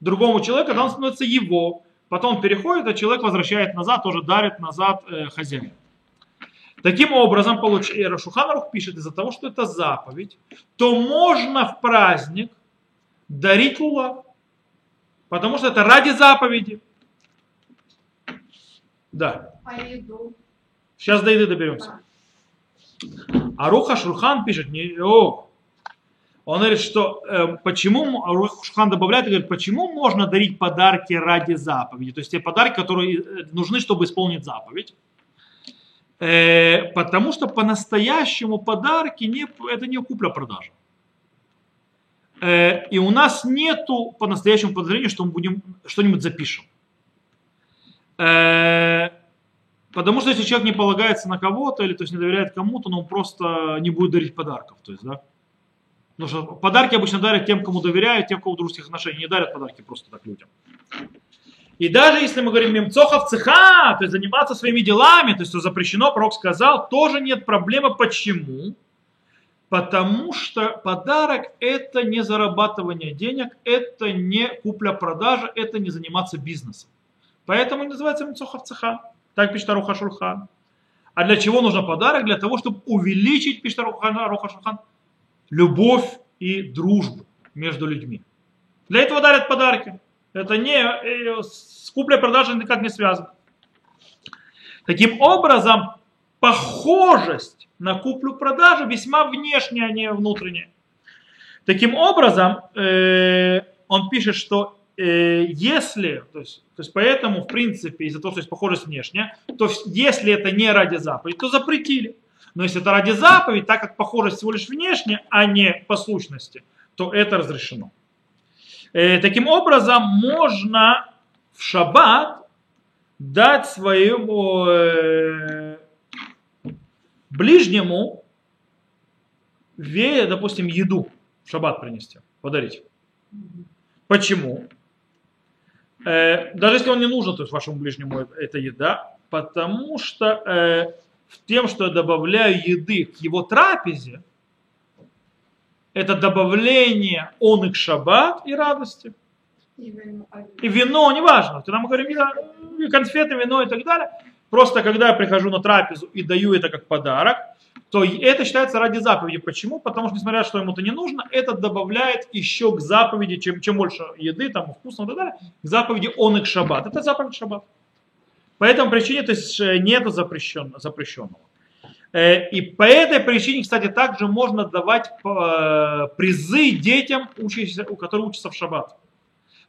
другому человеку, когда он становится его. Потом переходит, а человек возвращает назад, тоже дарит назад э, хозяину. Таким образом, получ... Шуханарух пишет, из-за того, что это заповедь, то можно в праздник дарить лулав. Потому что это ради заповеди. Да. А еду? Сейчас до еды доберемся. А Руха Шурхан пишет, не, о, он говорит, что э, почему, Шурхан добавляет говорит, почему можно дарить подарки ради заповеди, то есть те подарки, которые э, нужны, чтобы исполнить заповедь. Э, потому что по-настоящему подарки не, это не купля-продажа. Э, и у нас нету по-настоящему подозрения, что мы будем что-нибудь запишем. Э, потому что если человек не полагается на кого-то, или то есть не доверяет кому-то, но он просто не будет дарить подарков. То есть, да? Потому что подарки обычно дарят тем, кому доверяют, тем, кому дружеских отношений. Не дарят подарки просто так людям. И даже если мы говорим мемцохов цеха, то есть заниматься своими делами, то есть что запрещено, пророк сказал, тоже нет проблемы. Почему? Потому что подарок это не зарабатывание денег, это не купля-продажа, это не заниматься бизнесом. Поэтому называется мецохов цеха. Так пишет Аруха Шурхан. А для чего нужен подарок? Для того, чтобы увеличить, пишет Аруха Шурхан, любовь и дружбу между людьми. Для этого дарят подарки. Это не э, с куплей-продажей никак не связано. Таким образом, похожесть на куплю-продажу весьма внешняя, а не внутренняя. Таким образом, э, он пишет, что Э, если, то есть, то есть поэтому, в принципе, из-за того, что есть похожесть внешняя, то если это не ради заповеди, то запретили. Но если это ради заповеди, так как похожесть всего лишь внешняя, а не послушности, то это разрешено. Э, таким образом, можно в шаббат дать своему ближнему, допустим, еду в шаббат принести, подарить. Почему? Э, даже если он не нужен, то есть вашему ближнему эта еда, потому что э, тем, что я добавляю еды к его трапезе, это добавление он и к шаббат и радости. И вино, и вино неважно. Когда мы говорим конфеты, вино и так далее, просто когда я прихожу на трапезу и даю это как подарок, то это считается ради заповеди. Почему? Потому что, несмотря на что ему это не нужно, это добавляет еще к заповеди, чем, чем больше еды, там, вкусно и так далее, к заповеди он и шаббат. Это заповедь шаббат. По этому причине, то есть, э, нет запрещенного. запрещенного. Э, и по этой причине, кстати, также можно давать э, призы детям, которые учатся в шаббат.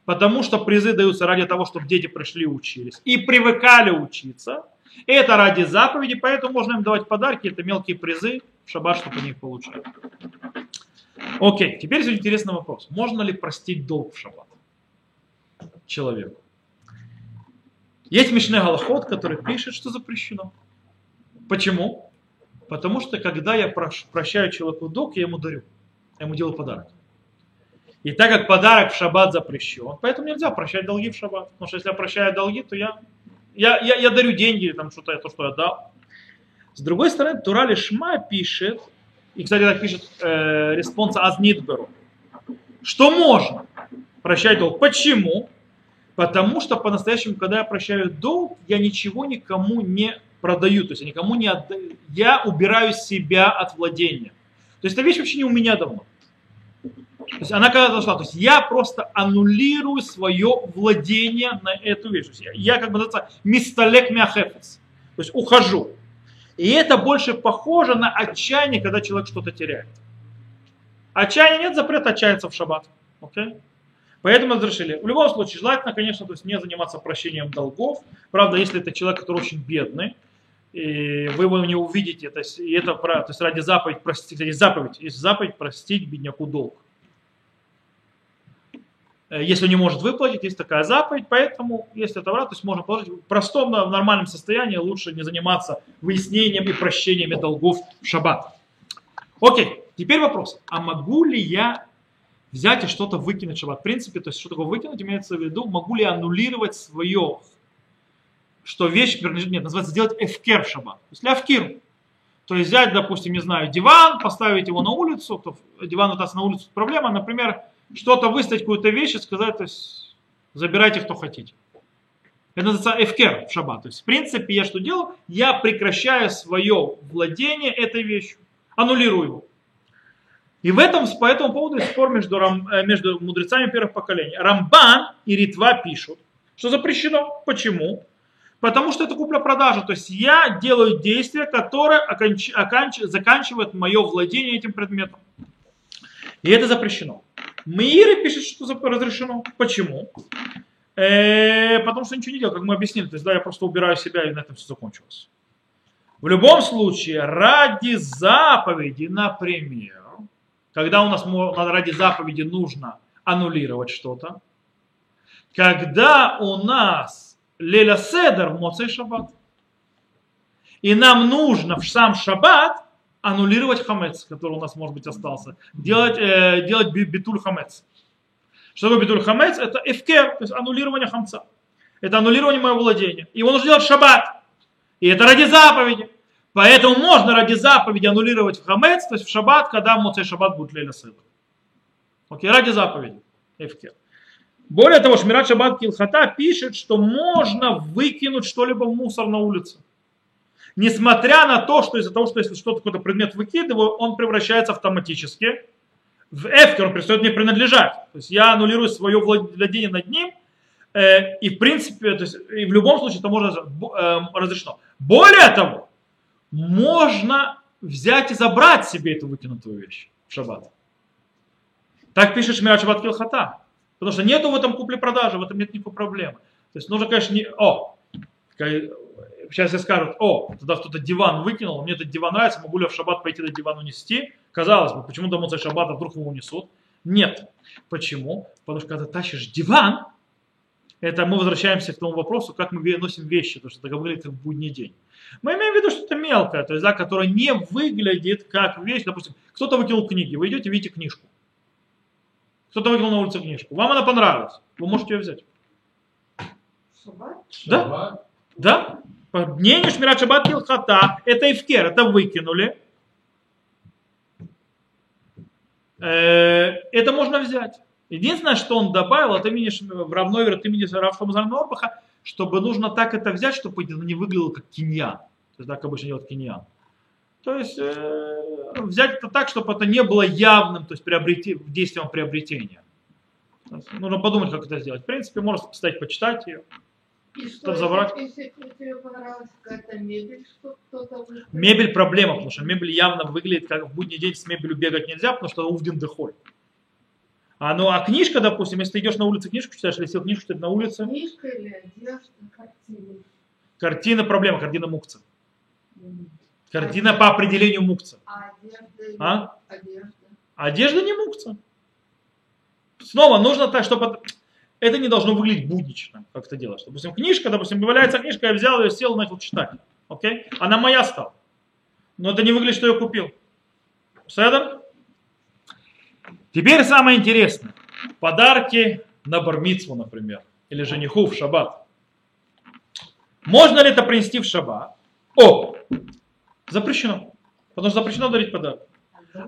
Потому что призы даются ради того, чтобы дети пришли и учились. И привыкали учиться. Это ради заповеди, поэтому можно им давать подарки, это мелкие призы в шаббат, чтобы они их получали. Окей, теперь есть интересный вопрос. Можно ли простить долг в шаббат человеку? Есть Мишне Галахот, который пишет, что запрещено. Почему? Потому что когда я прощаю человеку долг, я ему дарю. Я ему делаю подарок. И так как подарок в шаббат запрещен, поэтому нельзя прощать долги в шаббат. Потому что если я прощаю долги, то я, я, я, я дарю деньги, там что-то, то, что я дал. С другой стороны, Тора Лишма пишет, и, кстати, так пишет э, респонса Аз Нидберу, что можно прощать долг. Почему? Потому что по-настоящему, когда я прощаю долг, я ничего никому не продаю, то есть я никому не отдаю. Я убираю себя от владения. То есть эта вещь вообще не у меня давно. То есть она когда дошла, то есть я просто аннулирую свое владение на эту вещь. То есть я, я как бы называется мисталек мяхефес. То есть ухожу. И это больше похоже на отчаяние, когда человек что-то теряет. Отчаяние нет запрета отчаяться в шаббат. Okay? Поэтому разрешили. В любом случае, желательно, конечно, то есть не заниматься прощением долгов. Правда, если это человек, который очень бедный, и вы его не увидите, то есть, и это то есть ради заповедь простить, кстати, заповедь, есть заповедь простить бедняку долг. Э, если не может выплатить, есть такая заповедь, поэтому, если это враг, то есть можно положить в простом, в нормальном состоянии, лучше не заниматься выяснением и прощением долгов в шаббат. Окей, теперь вопрос, а могу ли я взять и что-то выкинуть в шаббат? В принципе, то есть что такое выкинуть, имеется в виду, могу ли аннулировать свое, что вещь принадлежит, нет, называется сделать эфкер в шаббат. То есть ляфкир, то есть взять, допустим, не знаю, диван, поставить его на улицу, то диван у нас на улицу проблема, например, что-то выставить, какую-то вещь и сказать, то есть забирайте, кто хотите. Это называется эфкер в шаббат. То есть, в принципе, я что делаю? Я прекращаю свое владение этой вещью, аннулирую его. И в этом, по этому поводу спор между, э, между мудрецами первых поколений. Рамбан и Ритва пишут, что запрещено. Почему? Потому что это купля-продажа. То есть я делаю действие, которое оканч... Оканч... заканчивает мое владение этим предметом. И это запрещено. Мири пишет, что разрешено. Почему? Э, потому что ничего не делал, как мы объяснили. То есть, да, я просто убираю себя, и на этом все закончилось. В любом случае, ради заповеди, например, когда у нас ради заповеди нужно аннулировать что-то, когда у нас леля седер в Моцей шаббат, и нам нужно в сам шаббат аннулировать хамец, который у нас, может быть, остался. Делать, э, делать битуль хамец. Что такое битуль хамец? Это эфкер, то есть аннулирование хамца. Это аннулирование моего владения. Его нужно делать в шаббат. И это ради заповеди. Поэтому можно ради заповеди аннулировать хамец, то есть в шаббат, когда в Моцей шаббат будет леля седа. Окей, ради заповеди. Эфкер. Более того, Шмират Шаббат Килхата пишет, что можно выкинуть что-либо в мусор на улице несмотря на то, что из-за того, что если что-то какой-то предмет выкидываю, он превращается автоматически в эфкер, он перестает мне принадлежать. То есть я аннулирую свое владение над ним, э, и в принципе, то есть, и в любом случае это можно э, разрешено. Более того, можно взять и забрать себе эту выкинутую вещь в шаббат. Так пишет Шмират Шаббат Килхата. Потому что нету в этом купле-продажи, в этом нет никакой проблемы. То есть нужно, конечно, не... О, сейчас все скажут, о, тогда кто-то диван выкинул, мне этот диван нравится, могу ли я в шаббат пойти этот диван унести? Казалось бы, почему домой шаббата вдруг его унесут? Нет. Почему? Потому что когда тащишь диван, это мы возвращаемся к тому вопросу, как мы носим вещи, то, что это говорит в будний день. Мы имеем в виду что-то мелкое, то есть, да, которое не выглядит как вещь. Допустим, кто-то выкинул книги, вы идете, видите книжку. Кто-то выкинул на улице книжку. Вам она понравилась. Вы можете ее взять. Шаббат? Да? Да? По мнению Шмират Шаббат Килхата, это Ивкер, это выкинули. Э, это можно взять. Единственное, что он добавил от имени в равной от имени Равшамазана Норбаха, чтобы нужно так это взять, чтобы это не выглядело как киньян. То есть так обычно делают киньян. То есть э, взять это так, чтобы это не было явным, то есть приобрети, действием приобретения. Нужно подумать, как это сделать. В принципе, можно поставить, почитать ее. И что, забрать? Если, если тебе понравилась какая-то мебель, что кто-то Мебель проблема, потому что мебель явно выглядит, как в будний день с мебелью бегать нельзя, потому что увден дыхоль. А, ну, а книжка, допустим, если ты идешь на улице книжку читаешь, если сел книжку читать на улице. Книжка или одежда, картина? Картина проблема, картина мукца. Картина по определению мукца. А одежда? А? Одежда. Одежда не мукца. Снова нужно так, чтобы это не должно выглядеть буднично. как это делаешь. Допустим, книжка, допустим, валяется книжка, я взял ее, сел, начал читать. Окей? Она моя стала. Но это не выглядит, что я купил. Седер? Теперь самое интересное. Подарки на бармицу, например. Или жениху в шаббат. Можно ли это принести в шаббат? О! Запрещено. Потому что запрещено дарить подарок.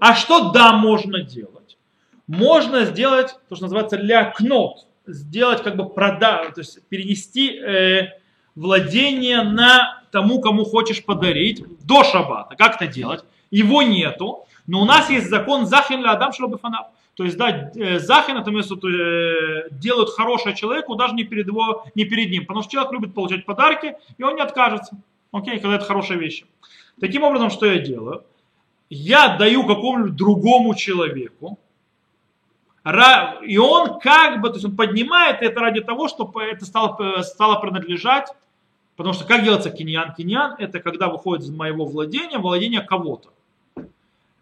А что да, можно делать? Можно сделать то, что называется лякнот. Сделать как бы продажу, то есть перенести э, владение на тому, кому хочешь подарить до шаббата. Как это делать? Его нету, но у нас есть закон захин ля адам шлабифанав. То есть, да, э, захин это место э, делают хорошее человеку даже не перед, его, не перед ним. Потому что человек любит получать подарки, и он не откажется. Окей, когда это хорошая вещь. Таким образом, что я делаю? Я даю какому-нибудь другому человеку, и он как бы, то есть он поднимает это ради того, чтобы это стало, стало принадлежать, потому что как делается киньян? Киньян это когда выходит из моего владения, владение кого-то.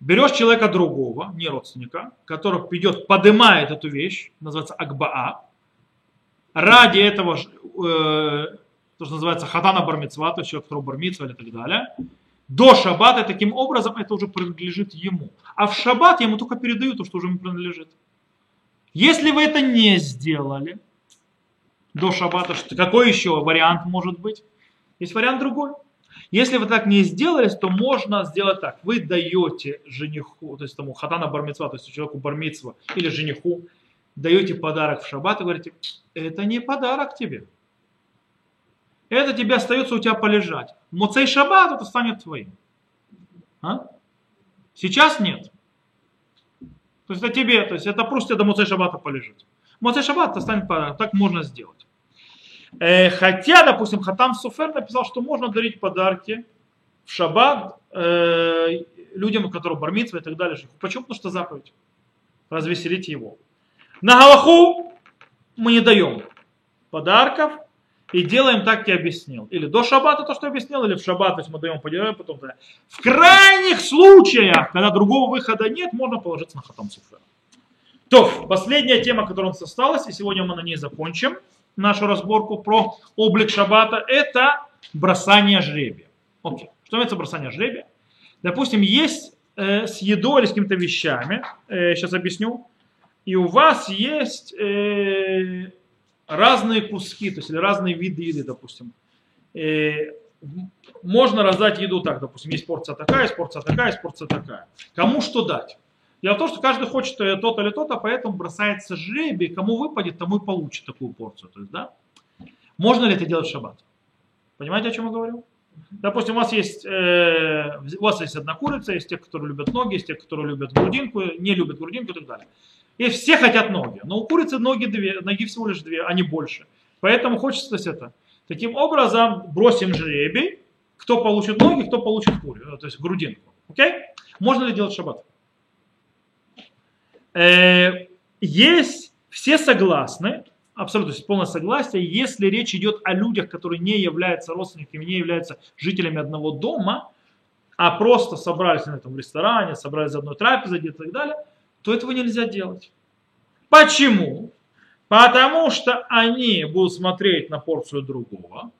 Берешь человека другого, не родственника, который идет, поднимает эту вещь, называется акбаа, ради этого, э, то, что называется хатана бармицва, то есть человек, который бармицва или так далее, до шаббата, таким образом это уже принадлежит ему. А в шаббат ему только передают то, что уже ему принадлежит. Если вы это не сделали до шаббата, какой еще вариант может быть? Есть вариант другой. Если вы так не сделали, то можно сделать так. Вы даете жениху, то есть тому хатана бармицва, то есть человеку бармицва или жениху, даете подарок в шаббат и говорите, это не подарок тебе. Это тебе остается у тебя полежать. Моцей шаббат это станет твоим. А? Сейчас нет. То есть это тебе, то есть это просто до Моцей Шаббата полежит. Моцей Шаббат станет подарок, так можно сделать. Э, хотя, допустим, Хатам Суфер написал, что можно дарить подарки в Шаббат э, людям, у которых бармитва и так далее. Почему? Потому что заповедь. Развеселить его. На Галаху мы не даем подарков, и делаем так, как я объяснил. Или до шаббата то, что я объяснил, или в шаббат, то есть мы даем поделаем, потом да. В крайних случаях, когда другого выхода нет, можно положиться на хатам суфер. То, последняя тема, которая у нас осталась, и сегодня мы на ней закончим нашу разборку про облик шаббата, это бросание жребия. Окей. Что это бросание жребия? Допустим, есть э, с едой или с какими-то вещами, э, сейчас объясню, и у вас есть э, разные куски, то есть или разные виды еды, допустим. И можно раздать еду так, допустим, есть порция такая, есть порция такая, есть порция такая. Кому что дать? Дело в том, что каждый хочет то-то или то-то, поэтому бросается жребий, кому выпадет, тому и получит такую порцию. То есть, да? Можно ли это делать в шаббат? Понимаете, о чем я говорю? Допустим, у вас есть, э, у вас есть одна курица, есть те, которые любят ноги, есть те, которые любят грудинку, не любят грудинку и так далее. И все хотят ноги. Но у курицы ноги две, ноги всего лишь две, а не больше. Поэтому хочется то есть это. Таким образом, бросим жребий, кто получит ноги, кто получит курицу, то есть грудинку. Окей? Можно ли делать шаббат? Э, есть, все согласны, абсолютно полное согласие, если речь идет о людях, которые не являются родственниками, не являются жителями одного дома, а просто собрались на этом ресторане, собрались за одной трапезой и так далее – то этого нельзя делать. Почему? Потому что они будут смотреть на порцию другого,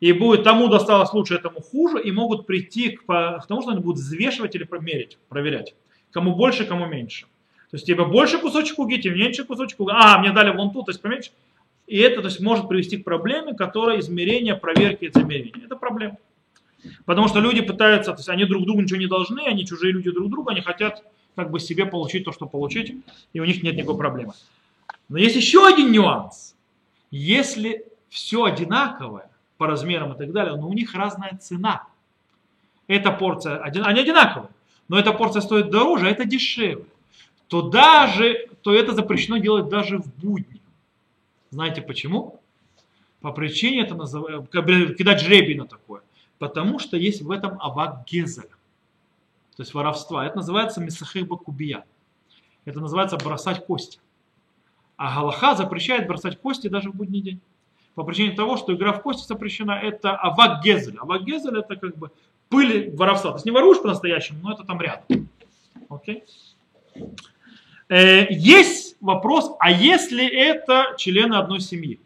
и будет тому досталось лучше, этому хуже, и могут прийти к, к тому, что они будут взвешивать или померить, проверять. Кому больше, кому меньше. То есть тебе больше кусочек уги, тебе меньше кусочек уги. А, мне дали вон тут, то есть поменьше. И это то есть, может привести к проблеме, которая измерение, проверки и замерения. Это проблема. Потому что люди пытаются, то есть они друг другу ничего не должны, они чужие люди друг другу, они хотят как бы себе получить то, что получить, и у них нет никакой проблемы. Но есть еще один нюанс. Если все одинаковое по размерам и так далее, но у них разная цена. Эта порция, они одинаковые, но эта порция стоит дороже, а это дешевле. То даже, то это запрещено делать даже в будни. Знаете почему? По причине это называют, кидать жребий на такое. Потому что есть в этом авак гезель то есть воровства. Это называется мисахиба кубия. Это называется бросать кости. А Галаха запрещает бросать кости даже в будний день. По причине того, что игра в кости запрещена, это авак гезель. Авак гезель это как бы пыль воровства. То есть не воруешь по-настоящему, но это там рядом. Окей? Э, есть вопрос, а если это члены одной семьи?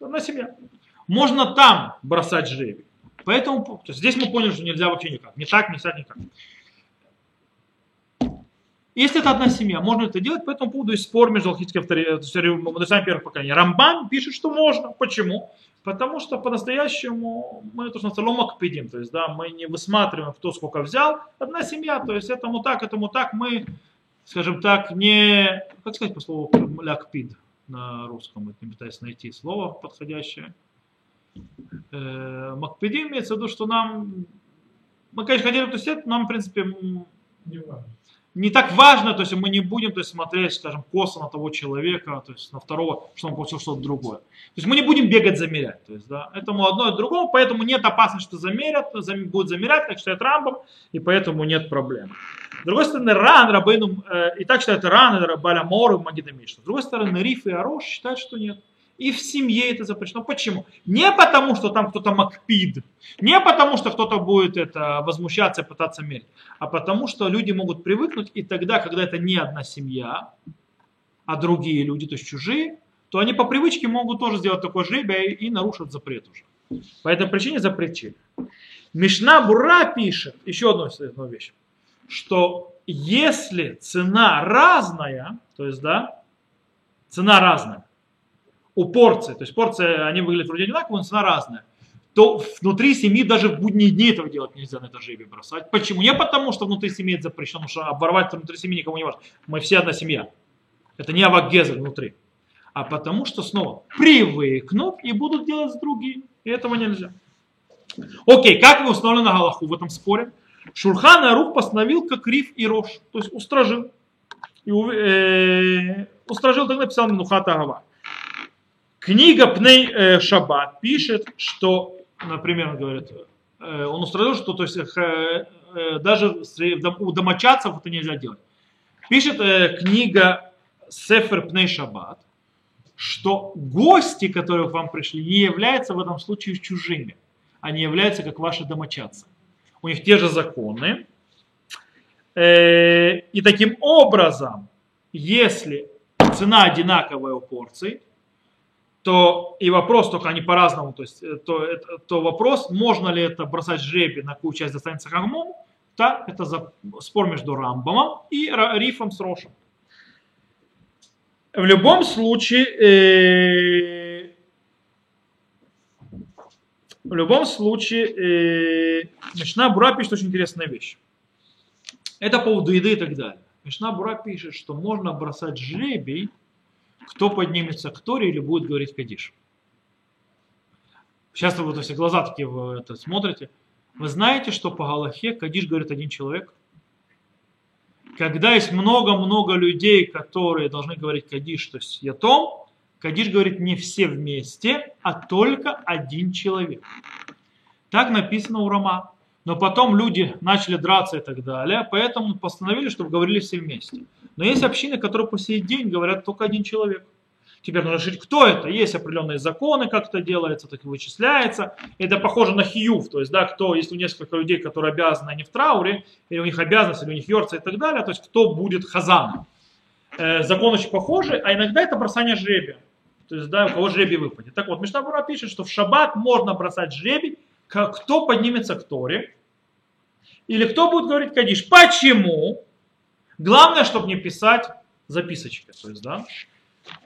одна семья. Можно там бросать жребий. Поэтому здесь мы поняли, что нельзя вообще никак. Не так, не так, никак. Если это одна семья, можно это делать, по этому поводу есть спор между алхитскими мудрецами первых поколений. Рамбан пишет, что можно. Почему? Потому что по-настоящему мы то, что соломок пидим, то есть да, мы не высматриваем, кто сколько взял. Одна семья, то есть этому так, этому так, мы, скажем так, не, как сказать по слову лякпид на русском, не пытаюсь найти слово подходящее. Э, Макпедим имеется в виду, что нам, мы, конечно, хотели то есть нам, в принципе, Не важно. Не так важно, то есть мы не будем то есть, смотреть, скажем, косо на того человека, то есть на второго, что он получил что-то другое. То есть мы не будем бегать замерять. То есть, да, этому одно и другому, поэтому нет опасности, что замерят, зам- будут замерять, как считает Рамбом, и поэтому нет проблем. С другой стороны, Ран, Рабейну, э, и так считают Ран, и Баля Мор, и Магидамиш. С другой стороны, Риф и Арош считают, что нет. И в семье это запрещено. Почему? Не потому, что там кто-то макпид, не потому, что кто-то будет это возмущаться и пытаться мерить, а потому, что люди могут привыкнуть, и тогда, когда это не одна семья, а другие люди, то есть чужие, то они по привычке могут тоже сделать такое жребие и нарушат запрет уже. По этой причине запретили. Мишна Бура пишет еще одну одну вещь, что если цена разная, то есть, да, цена разная, у порции, то есть порции, они выглядят вроде одинаково, но цена разная, то внутри семьи даже в будние дни этого делать нельзя на это жребие бросать. Почему? Не потому, что внутри семьи это запрещено, потому что оборвать внутри семьи никому не важно. Мы все одна семья. Это не авагеза внутри. А потому что снова привыкнут и будут делать с другими. И этого нельзя. Окей, как вы установлены на Галаху в этом споре? Шурхан Арух постановил как риф и рош, то есть устражил. И, э, устражил, так написал Минухата Агава. Книга Пней э, Шаббат пишет, что, например, он говорит, э, он устроил, что то есть, э, э, даже дом- у домочадцев это нельзя делать. Пишет э, книга Сефер Пней Шаббат, что гости, которые к вам пришли, не являются в этом случае чужими. Они являются как ваши домочадцы. У них те же законы. Э, И таким образом, если цена одинаковая у порций, то и вопрос только они по-разному, то есть э, то, то вопрос, можно ли это бросать жребий, на какую часть достанется Хагмому, да, это за, спор между Рамбомом и Рифом с Рошем. В любом случае, э, в любом случае, э, Мишна Бура пишет очень интересная вещь. Это по поводу еды и так далее. Мишна Бура пишет, что можно бросать жребий, кто поднимется к Торе или будет говорить Кадиш. Сейчас вы вот все глаза такие в это смотрите. Вы знаете, что по Галахе Кадиш говорит один человек? Когда есть много-много людей, которые должны говорить Кадиш, то есть Ятом, Кадиш говорит не все вместе, а только один человек. Так написано у Рома. Но потом люди начали драться и так далее, поэтому постановили, чтобы говорили все вместе. Но есть общины, которые по сей день говорят только один человек. Теперь нужно решить, кто это. Есть определенные законы, как это делается, так и вычисляется. Это похоже на хиюв, то есть, да, кто, если у несколько людей, которые обязаны, они в трауре, или у них обязанность, или у них йорца и так далее, то есть, кто будет хазаном. Э, закон очень похожий, а иногда это бросание жребия. То есть, да, у кого жребий выпадет. Так вот, Мишнабура пишет, что в шаббат можно бросать жребий, кто поднимется к Торе, или кто будет говорить Кадиш. Почему? Главное, чтобы не писать записочки. То есть, да,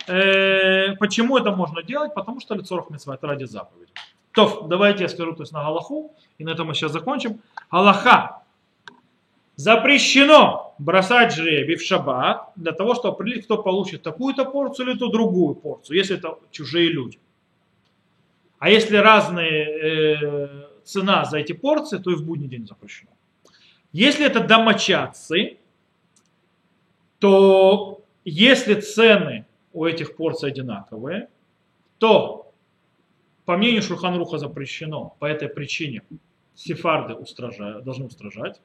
Э, почему это можно делать? Потому что лицо митцва это ради заповеди. То, давайте я скажу то есть на Галаху, и на этом мы сейчас закончим. Галаха. Запрещено бросать жребий в шаббат для того, чтобы определить, кто получит такую-то порцию или ту другую порцию, если это чужие люди. А если разные э, цена за эти порции, то и в будний день запрещено. Если это домочадцы, то если цены у этих порций одинаковые, то, по мнению Шурханруха, запрещено по этой причине сефарды устражают, должны устражать,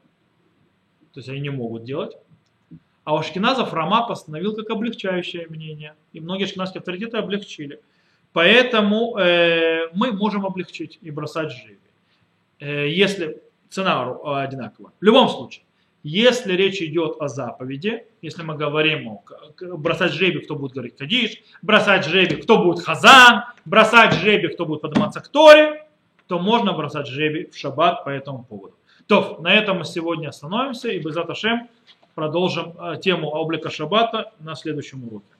то есть они не могут делать. А у Ашкеназов Рама постановил как облегчающее мнение, и многие ашкеназские авторитеты облегчили. Поэтому э, мы можем облегчить и бросать жребий, э, если цена ру- одинаковая. В любом случае, Если речь идет о заповеди, если мы говорим о бросать жребий, кто будет говорить кадиш, бросать жребий, кто будет хазан, бросать жребий, кто будет подниматься к Торе, то можно бросать жребий в шаббат по этому поводу. То, на этом мы сегодня остановимся и без Ашем продолжим э, тему облика шаббата на следующем уроке.